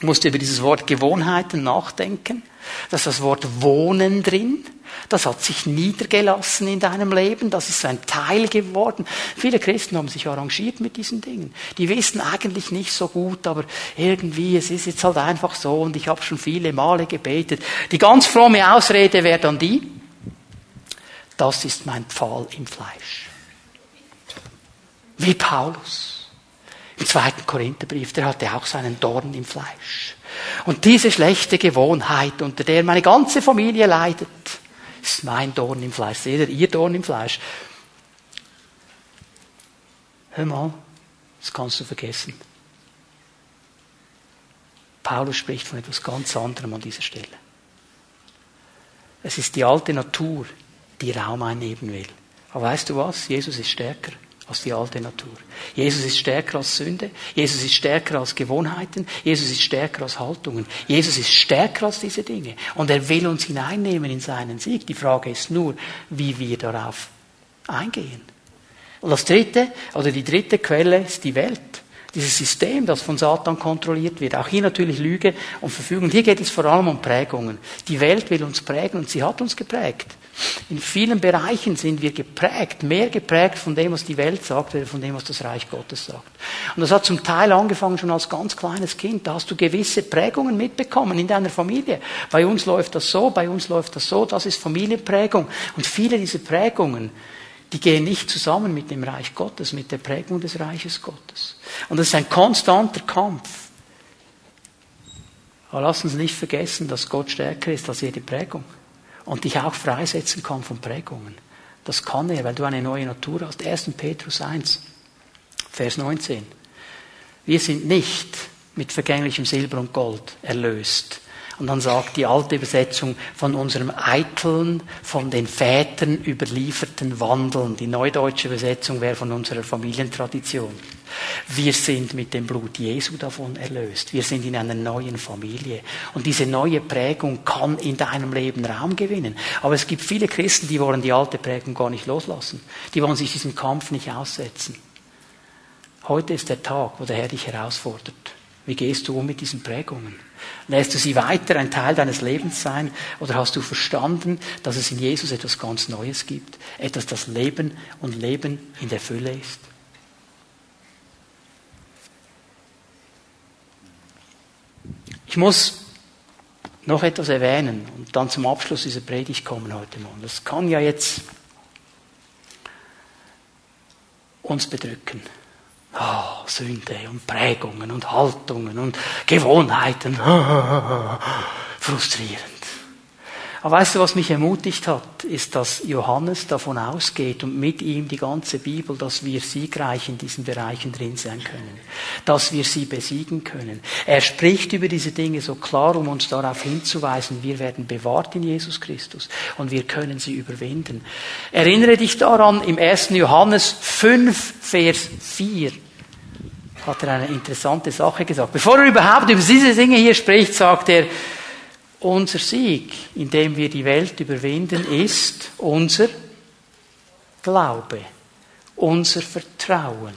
Du musst über dieses Wort Gewohnheiten nachdenken. Da ist das Wort Wohnen drin. Das hat sich niedergelassen in deinem Leben. Das ist ein Teil geworden. Viele Christen haben sich arrangiert mit diesen Dingen. Die wissen eigentlich nicht so gut, aber irgendwie, es ist jetzt halt einfach so und ich habe schon viele Male gebetet. Die ganz fromme Ausrede wäre dann die, das ist mein Pfahl im Fleisch. Wie Paulus. Im zweiten Korintherbrief, der hatte auch seinen Dorn im Fleisch. Und diese schlechte Gewohnheit, unter der meine ganze Familie leidet, ist mein Dorn im Fleisch. Seht ihr, ihr Dorn im Fleisch. Hör mal, das kannst du vergessen. Paulus spricht von etwas ganz anderem an dieser Stelle. Es ist die alte Natur, die Raum einnehmen will. Aber weißt du was? Jesus ist stärker als die alte Natur. Jesus ist stärker als Sünde. Jesus ist stärker als Gewohnheiten. Jesus ist stärker als Haltungen. Jesus ist stärker als diese Dinge. Und er will uns hineinnehmen in seinen Sieg. Die Frage ist nur, wie wir darauf eingehen. Und das dritte, oder die dritte Quelle ist die Welt. Dieses System, das von Satan kontrolliert wird. Auch hier natürlich Lüge und Verfügung. Hier geht es vor allem um Prägungen. Die Welt will uns prägen und sie hat uns geprägt. In vielen Bereichen sind wir geprägt, mehr geprägt von dem, was die Welt sagt, als von dem, was das Reich Gottes sagt. Und das hat zum Teil angefangen schon als ganz kleines Kind. Da hast du gewisse Prägungen mitbekommen in deiner Familie. Bei uns läuft das so, bei uns läuft das so, das ist Familienprägung. Und viele dieser Prägungen, die gehen nicht zusammen mit dem Reich Gottes, mit der Prägung des Reiches Gottes. Und das ist ein konstanter Kampf. Aber lass uns nicht vergessen, dass Gott stärker ist als jede Prägung und dich auch freisetzen kann von Prägungen. Das kann er, weil du eine neue Natur hast. 1. Petrus 1, Vers 19. Wir sind nicht mit vergänglichem Silber und Gold erlöst. Und dann sagt die alte Übersetzung von unserem eiteln, von den Vätern überlieferten Wandeln. Die neudeutsche Übersetzung wäre von unserer Familientradition. Wir sind mit dem Blut Jesu davon erlöst. Wir sind in einer neuen Familie. Und diese neue Prägung kann in deinem Leben Raum gewinnen. Aber es gibt viele Christen, die wollen die alte Prägung gar nicht loslassen. Die wollen sich diesem Kampf nicht aussetzen. Heute ist der Tag, wo der Herr dich herausfordert. Wie gehst du um mit diesen Prägungen? Lässt du sie weiter ein Teil deines Lebens sein? Oder hast du verstanden, dass es in Jesus etwas ganz Neues gibt? Etwas, das Leben und Leben in der Fülle ist? Ich muss noch etwas erwähnen und dann zum Abschluss dieser Predigt kommen heute Morgen. Das kann ja jetzt uns bedrücken. Oh, Sünde und Prägungen und Haltungen und Gewohnheiten. Frustrierend. Aber weißt du, was mich ermutigt hat, ist, dass Johannes davon ausgeht und mit ihm die ganze Bibel, dass wir siegreich in diesen Bereichen drin sein können, dass wir sie besiegen können. Er spricht über diese Dinge so klar, um uns darauf hinzuweisen, wir werden bewahrt in Jesus Christus und wir können sie überwinden. Erinnere dich daran, im 1. Johannes 5, Vers 4 hat er eine interessante Sache gesagt. Bevor er überhaupt über diese Dinge hier spricht, sagt er, unser Sieg, indem wir die Welt überwinden, ist unser Glaube, unser Vertrauen,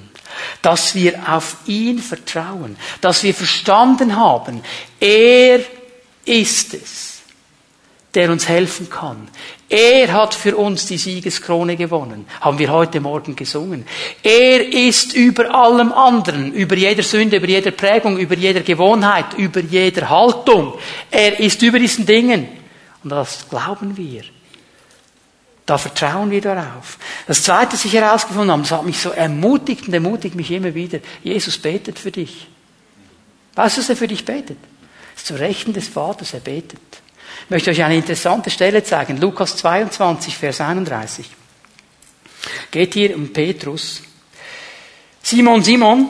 dass wir auf ihn vertrauen, dass wir verstanden haben, er ist es der uns helfen kann. Er hat für uns die Siegeskrone gewonnen, haben wir heute Morgen gesungen. Er ist über allem anderen, über jeder Sünde, über jeder Prägung, über jeder Gewohnheit, über jeder Haltung. Er ist über diesen Dingen. Und das glauben wir. Da vertrauen wir darauf. Das Zweite, was ich herausgefunden habe, das hat mich so ermutigt und ermutigt mich immer wieder. Jesus betet für dich. Weißt du, was er für dich betet? Zu Rechten des Vaters, er betet. Möchte euch eine interessante Stelle zeigen. Lukas 22, Vers 31. Geht hier um Petrus. Simon, Simon,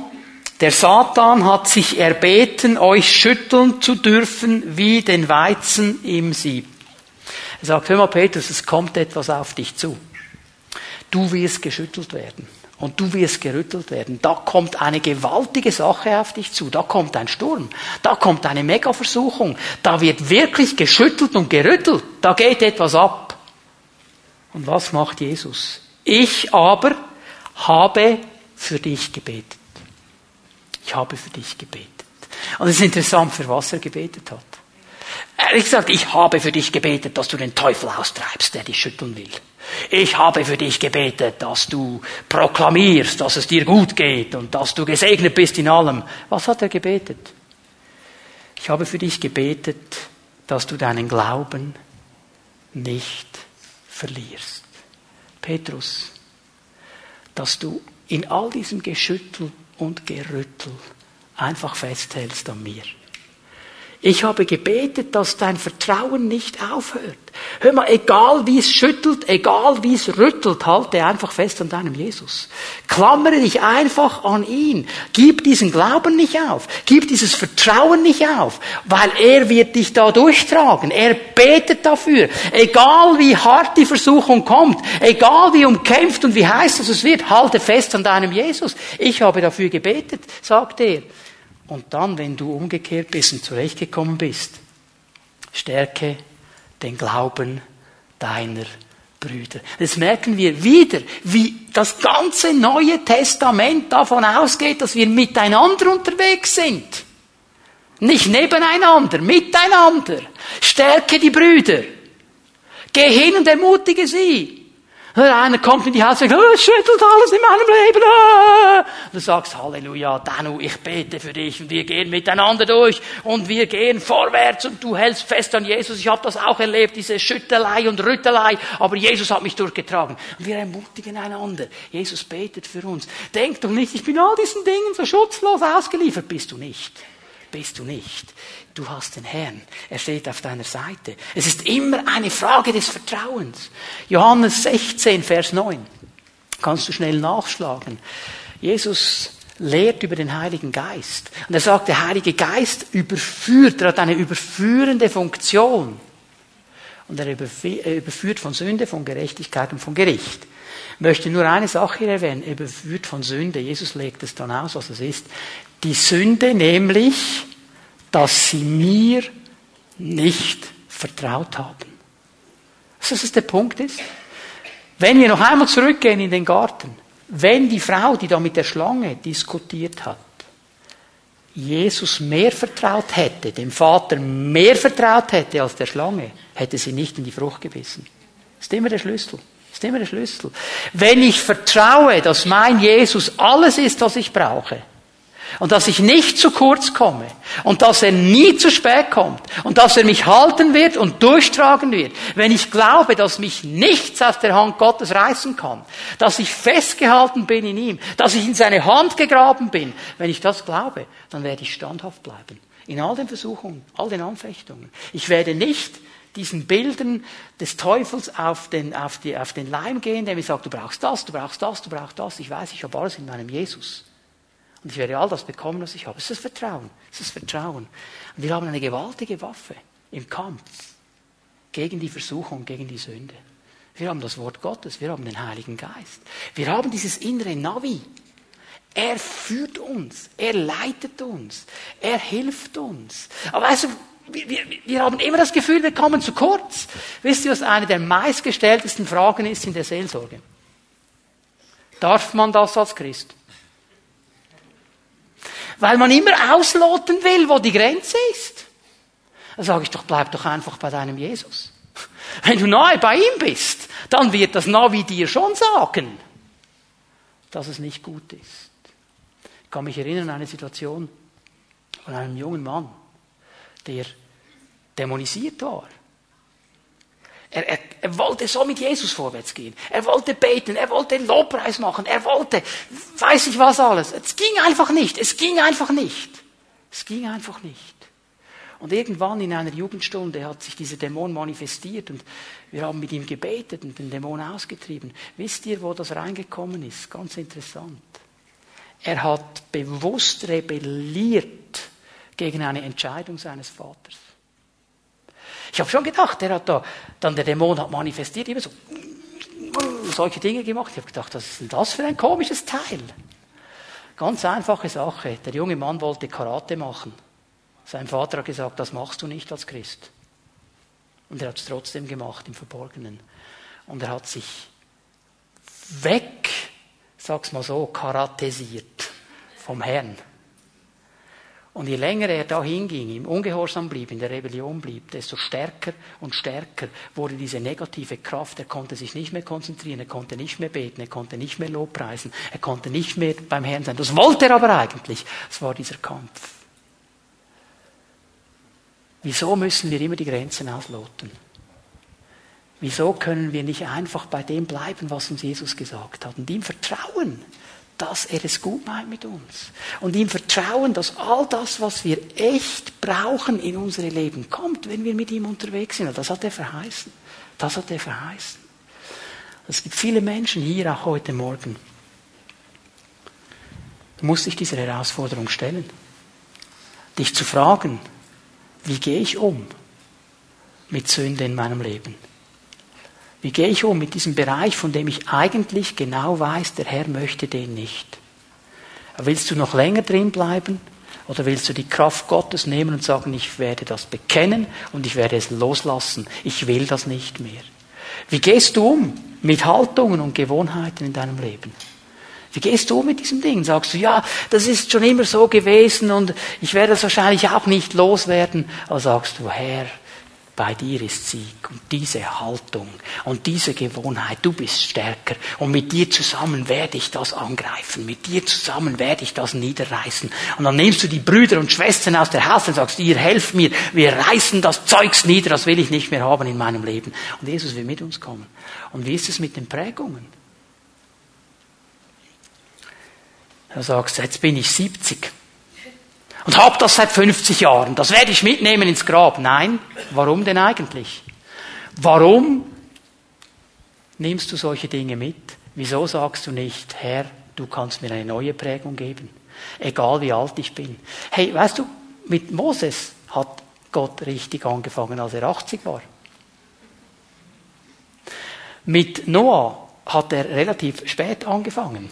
der Satan hat sich erbeten, euch schütteln zu dürfen wie den Weizen im Sieb. Er sagt, hör mal Petrus, es kommt etwas auf dich zu. Du wirst geschüttelt werden und du wirst gerüttelt werden. Da kommt eine gewaltige Sache auf dich zu. Da kommt ein Sturm. Da kommt eine Mega-Versuchung. Da wird wirklich geschüttelt und gerüttelt. Da geht etwas ab. Und was macht Jesus? Ich aber habe für dich gebetet. Ich habe für dich gebetet. Und es ist interessant, für was er gebetet hat. Ehrlich gesagt, ich habe für dich gebetet, dass du den Teufel austreibst, der dich schütteln will. Ich habe für dich gebetet, dass du proklamierst, dass es dir gut geht und dass du gesegnet bist in allem. Was hat er gebetet? Ich habe für dich gebetet, dass du deinen Glauben nicht verlierst. Petrus, dass du in all diesem Geschüttel und Gerüttel einfach festhältst an mir. Ich habe gebetet, dass dein Vertrauen nicht aufhört. Hör mal, egal wie es schüttelt, egal wie es rüttelt, halte einfach fest an deinem Jesus. Klammere dich einfach an ihn. Gib diesen Glauben nicht auf. Gib dieses Vertrauen nicht auf, weil er wird dich da durchtragen. Er betet dafür. Egal wie hart die Versuchung kommt, egal wie umkämpft und wie heiß es wird, halte fest an deinem Jesus. Ich habe dafür gebetet, sagt er. Und dann, wenn du umgekehrt bist und zurechtgekommen bist, stärke den Glauben deiner Brüder. Das merken wir wieder, wie das ganze Neue Testament davon ausgeht, dass wir miteinander unterwegs sind. Nicht nebeneinander, miteinander. Stärke die Brüder. Geh hin und ermutige sie. Einer kommt in die Haus und sagt, oh, es schüttelt alles in meinem Leben. Ah. Du sagst, Halleluja, Danu, ich bete für dich und wir gehen miteinander durch und wir gehen vorwärts und du hältst fest an Jesus. Ich habe das auch erlebt, diese Schüttelei und Rüttelei, aber Jesus hat mich durchgetragen. Und wir ermutigen einander. Jesus betet für uns. Denk doch nicht, ich bin all diesen Dingen so schutzlos ausgeliefert. Bist du nicht. Bist du nicht. Du hast den Herrn. Er steht auf deiner Seite. Es ist immer eine Frage des Vertrauens. Johannes 16, Vers 9. Kannst du schnell nachschlagen. Jesus lehrt über den Heiligen Geist. Und er sagt, der Heilige Geist überführt, er hat eine überführende Funktion. Und er überführt von Sünde, von Gerechtigkeit und von Gericht. Ich möchte nur eine Sache hier erwähnen. Er überführt von Sünde. Jesus legt es dann aus, was es ist. Die Sünde nämlich, dass sie mir nicht vertraut haben. Was ist der Punkt ist? Wenn wir noch einmal zurückgehen in den Garten, wenn die Frau, die da mit der Schlange diskutiert hat, Jesus mehr vertraut hätte, dem Vater mehr vertraut hätte als der Schlange, hätte sie nicht in die Frucht gebissen. Das ist immer der Schlüssel. Das ist immer der Schlüssel. Wenn ich vertraue, dass mein Jesus alles ist, was ich brauche, und dass ich nicht zu kurz komme und dass er nie zu spät kommt und dass er mich halten wird und durchtragen wird, wenn ich glaube, dass mich nichts aus der Hand Gottes reißen kann, dass ich festgehalten bin in ihm, dass ich in seine Hand gegraben bin, wenn ich das glaube, dann werde ich standhaft bleiben. In all den Versuchungen, all den Anfechtungen. Ich werde nicht diesen Bildern des Teufels auf den, auf, die, auf den Leim gehen, der mir sagt, du brauchst das, du brauchst das, du brauchst das. Ich weiß, ich habe alles in meinem Jesus. Und ich werde all das bekommen, was ich habe. Es ist Vertrauen. Es ist Vertrauen. Und wir haben eine gewaltige Waffe im Kampf gegen die Versuchung, gegen die Sünde. Wir haben das Wort Gottes, wir haben den Heiligen Geist. Wir haben dieses innere Navi. Er führt uns, er leitet uns, er hilft uns. Aber weißt du, wir, wir, wir haben immer das Gefühl, wir kommen zu kurz. Wisst ihr, was eine der meistgestelltesten Fragen ist in der Seelsorge? Darf man das als Christ? Weil man immer ausloten will, wo die Grenze ist. Da sage ich doch, bleib doch einfach bei deinem Jesus. Wenn du nahe bei ihm bist, dann wird das Navi dir schon sagen, dass es nicht gut ist. Ich kann mich erinnern an eine Situation von einem jungen Mann, der dämonisiert war. Er, er, er wollte so mit Jesus vorwärts gehen. Er wollte beten, er wollte Lobpreis machen, er wollte, weiß ich was alles. Es ging einfach nicht, es ging einfach nicht. Es ging einfach nicht. Und irgendwann in einer Jugendstunde hat sich dieser Dämon manifestiert und wir haben mit ihm gebetet und den Dämon ausgetrieben. Wisst ihr, wo das reingekommen ist? Ganz interessant. Er hat bewusst rebelliert gegen eine Entscheidung seines Vaters. Ich habe schon gedacht, der hat da, dann der Dämon hat manifestiert, immer so solche Dinge gemacht. Ich habe gedacht, was ist denn das für ein komisches Teil? Ganz einfache Sache. Der junge Mann wollte Karate machen. Sein Vater hat gesagt, das machst du nicht als Christ. Und er hat es trotzdem gemacht im Verborgenen. Und er hat sich weg, sag's mal so, karatesiert vom Herrn. Und je länger er da hinging, im Ungehorsam blieb, in der Rebellion blieb, desto stärker und stärker wurde diese negative Kraft. Er konnte sich nicht mehr konzentrieren, er konnte nicht mehr beten, er konnte nicht mehr Lobpreisen, er konnte nicht mehr beim Herrn sein. Das wollte er aber eigentlich. Es war dieser Kampf. Wieso müssen wir immer die Grenzen ausloten? Wieso können wir nicht einfach bei dem bleiben, was uns Jesus gesagt hat und ihm vertrauen? Dass er es gut meint mit uns. Und ihm vertrauen, dass all das, was wir echt brauchen in unsere Leben, kommt, wenn wir mit ihm unterwegs sind. Und das hat er verheißen. Das hat er verheißen. Es gibt viele Menschen hier auch heute Morgen. Du musst dich dieser Herausforderung stellen. Dich zu fragen, wie gehe ich um mit Sünde in meinem Leben? Wie gehe ich um mit diesem Bereich, von dem ich eigentlich genau weiß, der Herr möchte den nicht? Willst du noch länger drin bleiben? Oder willst du die Kraft Gottes nehmen und sagen, ich werde das bekennen und ich werde es loslassen. Ich will das nicht mehr. Wie gehst du um mit Haltungen und Gewohnheiten in deinem Leben? Wie gehst du um mit diesem Ding? Sagst du, ja, das ist schon immer so gewesen und ich werde es wahrscheinlich auch nicht loswerden. Oder sagst du, Herr, bei dir ist Sieg. Und diese Haltung und diese Gewohnheit, du bist stärker. Und mit dir zusammen werde ich das angreifen. Mit dir zusammen werde ich das niederreißen. Und dann nimmst du die Brüder und Schwestern aus der Haus und sagst, ihr helft mir, wir reißen das Zeugs nieder, das will ich nicht mehr haben in meinem Leben. Und Jesus will mit uns kommen. Und wie ist es mit den Prägungen? Er sagt, jetzt bin ich 70 und habe das seit 50 Jahren. Das werde ich mitnehmen ins Grab. Nein, warum denn eigentlich? Warum nimmst du solche Dinge mit? Wieso sagst du nicht, Herr, du kannst mir eine neue Prägung geben, egal wie alt ich bin? Hey, weißt du, mit Moses hat Gott richtig angefangen, als er 80 war. Mit Noah hat er relativ spät angefangen.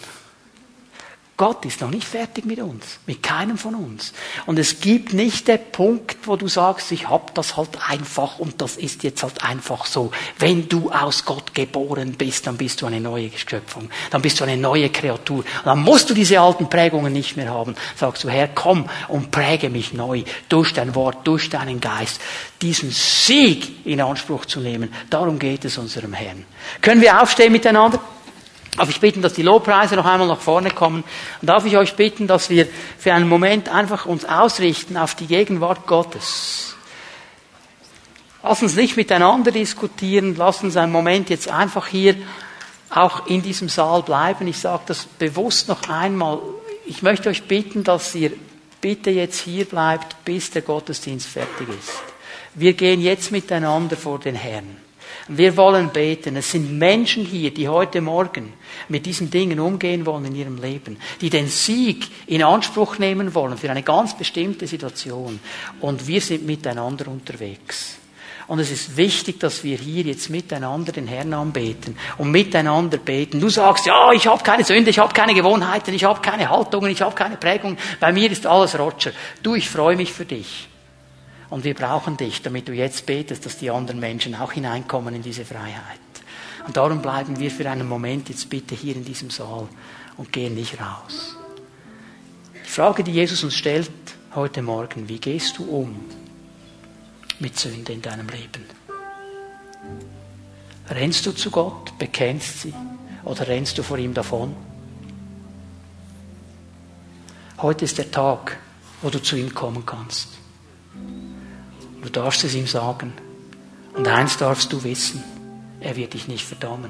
Gott ist noch nicht fertig mit uns, mit keinem von uns. Und es gibt nicht den Punkt, wo du sagst, ich hab das halt einfach und das ist jetzt halt einfach so. Wenn du aus Gott geboren bist, dann bist du eine neue Schöpfung, dann bist du eine neue Kreatur. Und dann musst du diese alten Prägungen nicht mehr haben. Sagst du, Herr, komm und präge mich neu durch dein Wort, durch deinen Geist, diesen Sieg in Anspruch zu nehmen. Darum geht es unserem Herrn. Können wir aufstehen miteinander? Darf ich bitten, dass die Lobpreise noch einmal nach vorne kommen? Und darf ich euch bitten, dass wir für einen Moment einfach uns ausrichten auf die Gegenwart Gottes? Lass uns nicht miteinander diskutieren, lass uns einen Moment jetzt einfach hier auch in diesem Saal bleiben. Ich sage das bewusst noch einmal. Ich möchte euch bitten, dass ihr bitte jetzt hier bleibt, bis der Gottesdienst fertig ist. Wir gehen jetzt miteinander vor den Herrn. Wir wollen beten. Es sind Menschen hier, die heute Morgen mit diesen Dingen umgehen wollen in ihrem Leben, die den Sieg in Anspruch nehmen wollen für eine ganz bestimmte Situation. Und wir sind miteinander unterwegs. Und es ist wichtig, dass wir hier jetzt miteinander den Herrn anbeten und miteinander beten. Du sagst, ja, ich habe keine Sünde, ich habe keine Gewohnheiten, ich habe keine Haltungen, ich habe keine Prägung. Bei mir ist alles Roger. Du, ich freue mich für dich. Und wir brauchen dich, damit du jetzt betest, dass die anderen Menschen auch hineinkommen in diese Freiheit. Und darum bleiben wir für einen Moment jetzt bitte hier in diesem Saal und gehen nicht raus. Die Frage, die Jesus uns stellt heute Morgen, wie gehst du um mit Sünde in deinem Leben? Rennst du zu Gott, bekennst sie oder rennst du vor ihm davon? Heute ist der Tag, wo du zu ihm kommen kannst. Du darfst es ihm sagen. Und eins darfst du wissen, er wird dich nicht verdammen.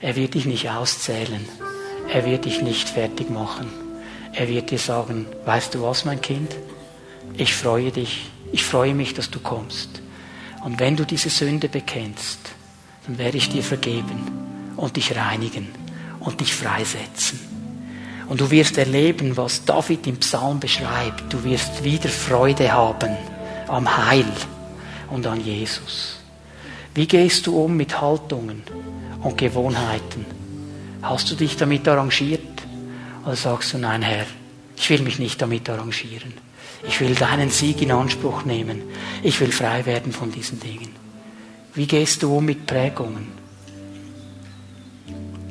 Er wird dich nicht auszählen. Er wird dich nicht fertig machen. Er wird dir sagen, weißt du was, mein Kind? Ich freue dich. Ich freue mich, dass du kommst. Und wenn du diese Sünde bekennst, dann werde ich dir vergeben und dich reinigen und dich freisetzen. Und du wirst erleben, was David im Psalm beschreibt. Du wirst wieder Freude haben am Heil und an Jesus. Wie gehst du um mit Haltungen und Gewohnheiten? Hast du dich damit arrangiert? Oder sagst du, nein, Herr, ich will mich nicht damit arrangieren. Ich will deinen Sieg in Anspruch nehmen. Ich will frei werden von diesen Dingen. Wie gehst du um mit Prägungen?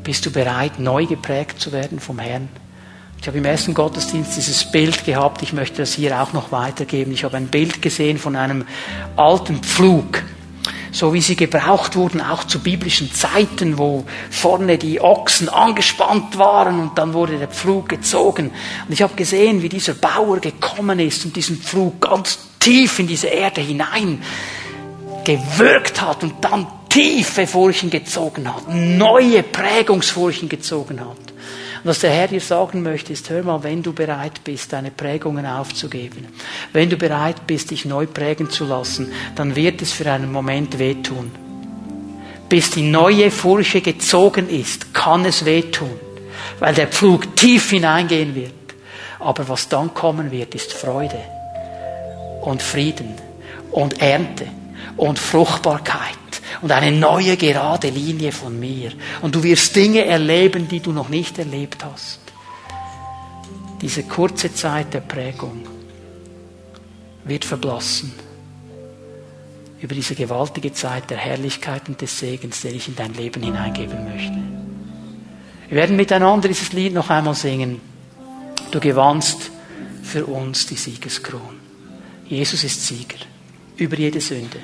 Bist du bereit, neu geprägt zu werden vom Herrn? Ich habe im ersten Gottesdienst dieses Bild gehabt, ich möchte das hier auch noch weitergeben. Ich habe ein Bild gesehen von einem alten Pflug, so wie sie gebraucht wurden, auch zu biblischen Zeiten, wo vorne die Ochsen angespannt waren und dann wurde der Pflug gezogen. Und ich habe gesehen, wie dieser Bauer gekommen ist und diesen Pflug ganz tief in diese Erde hinein gewirkt hat und dann tiefe Furchen gezogen hat, neue Prägungsfurchen gezogen hat. Und was der Herr dir sagen möchte, ist, hör mal, wenn du bereit bist, deine Prägungen aufzugeben, wenn du bereit bist, dich neu prägen zu lassen, dann wird es für einen Moment wehtun. Bis die neue Furche gezogen ist, kann es wehtun, weil der Pflug tief hineingehen wird. Aber was dann kommen wird, ist Freude und Frieden und Ernte und Fruchtbarkeit und eine neue gerade Linie von mir. Und du wirst Dinge erleben, die du noch nicht erlebt hast. Diese kurze Zeit der Prägung wird verblassen über diese gewaltige Zeit der Herrlichkeit und des Segens, den ich in dein Leben hineingeben möchte. Wir werden miteinander dieses Lied noch einmal singen. Du gewannst für uns die Siegeskron. Jesus ist Sieger über jede Sünde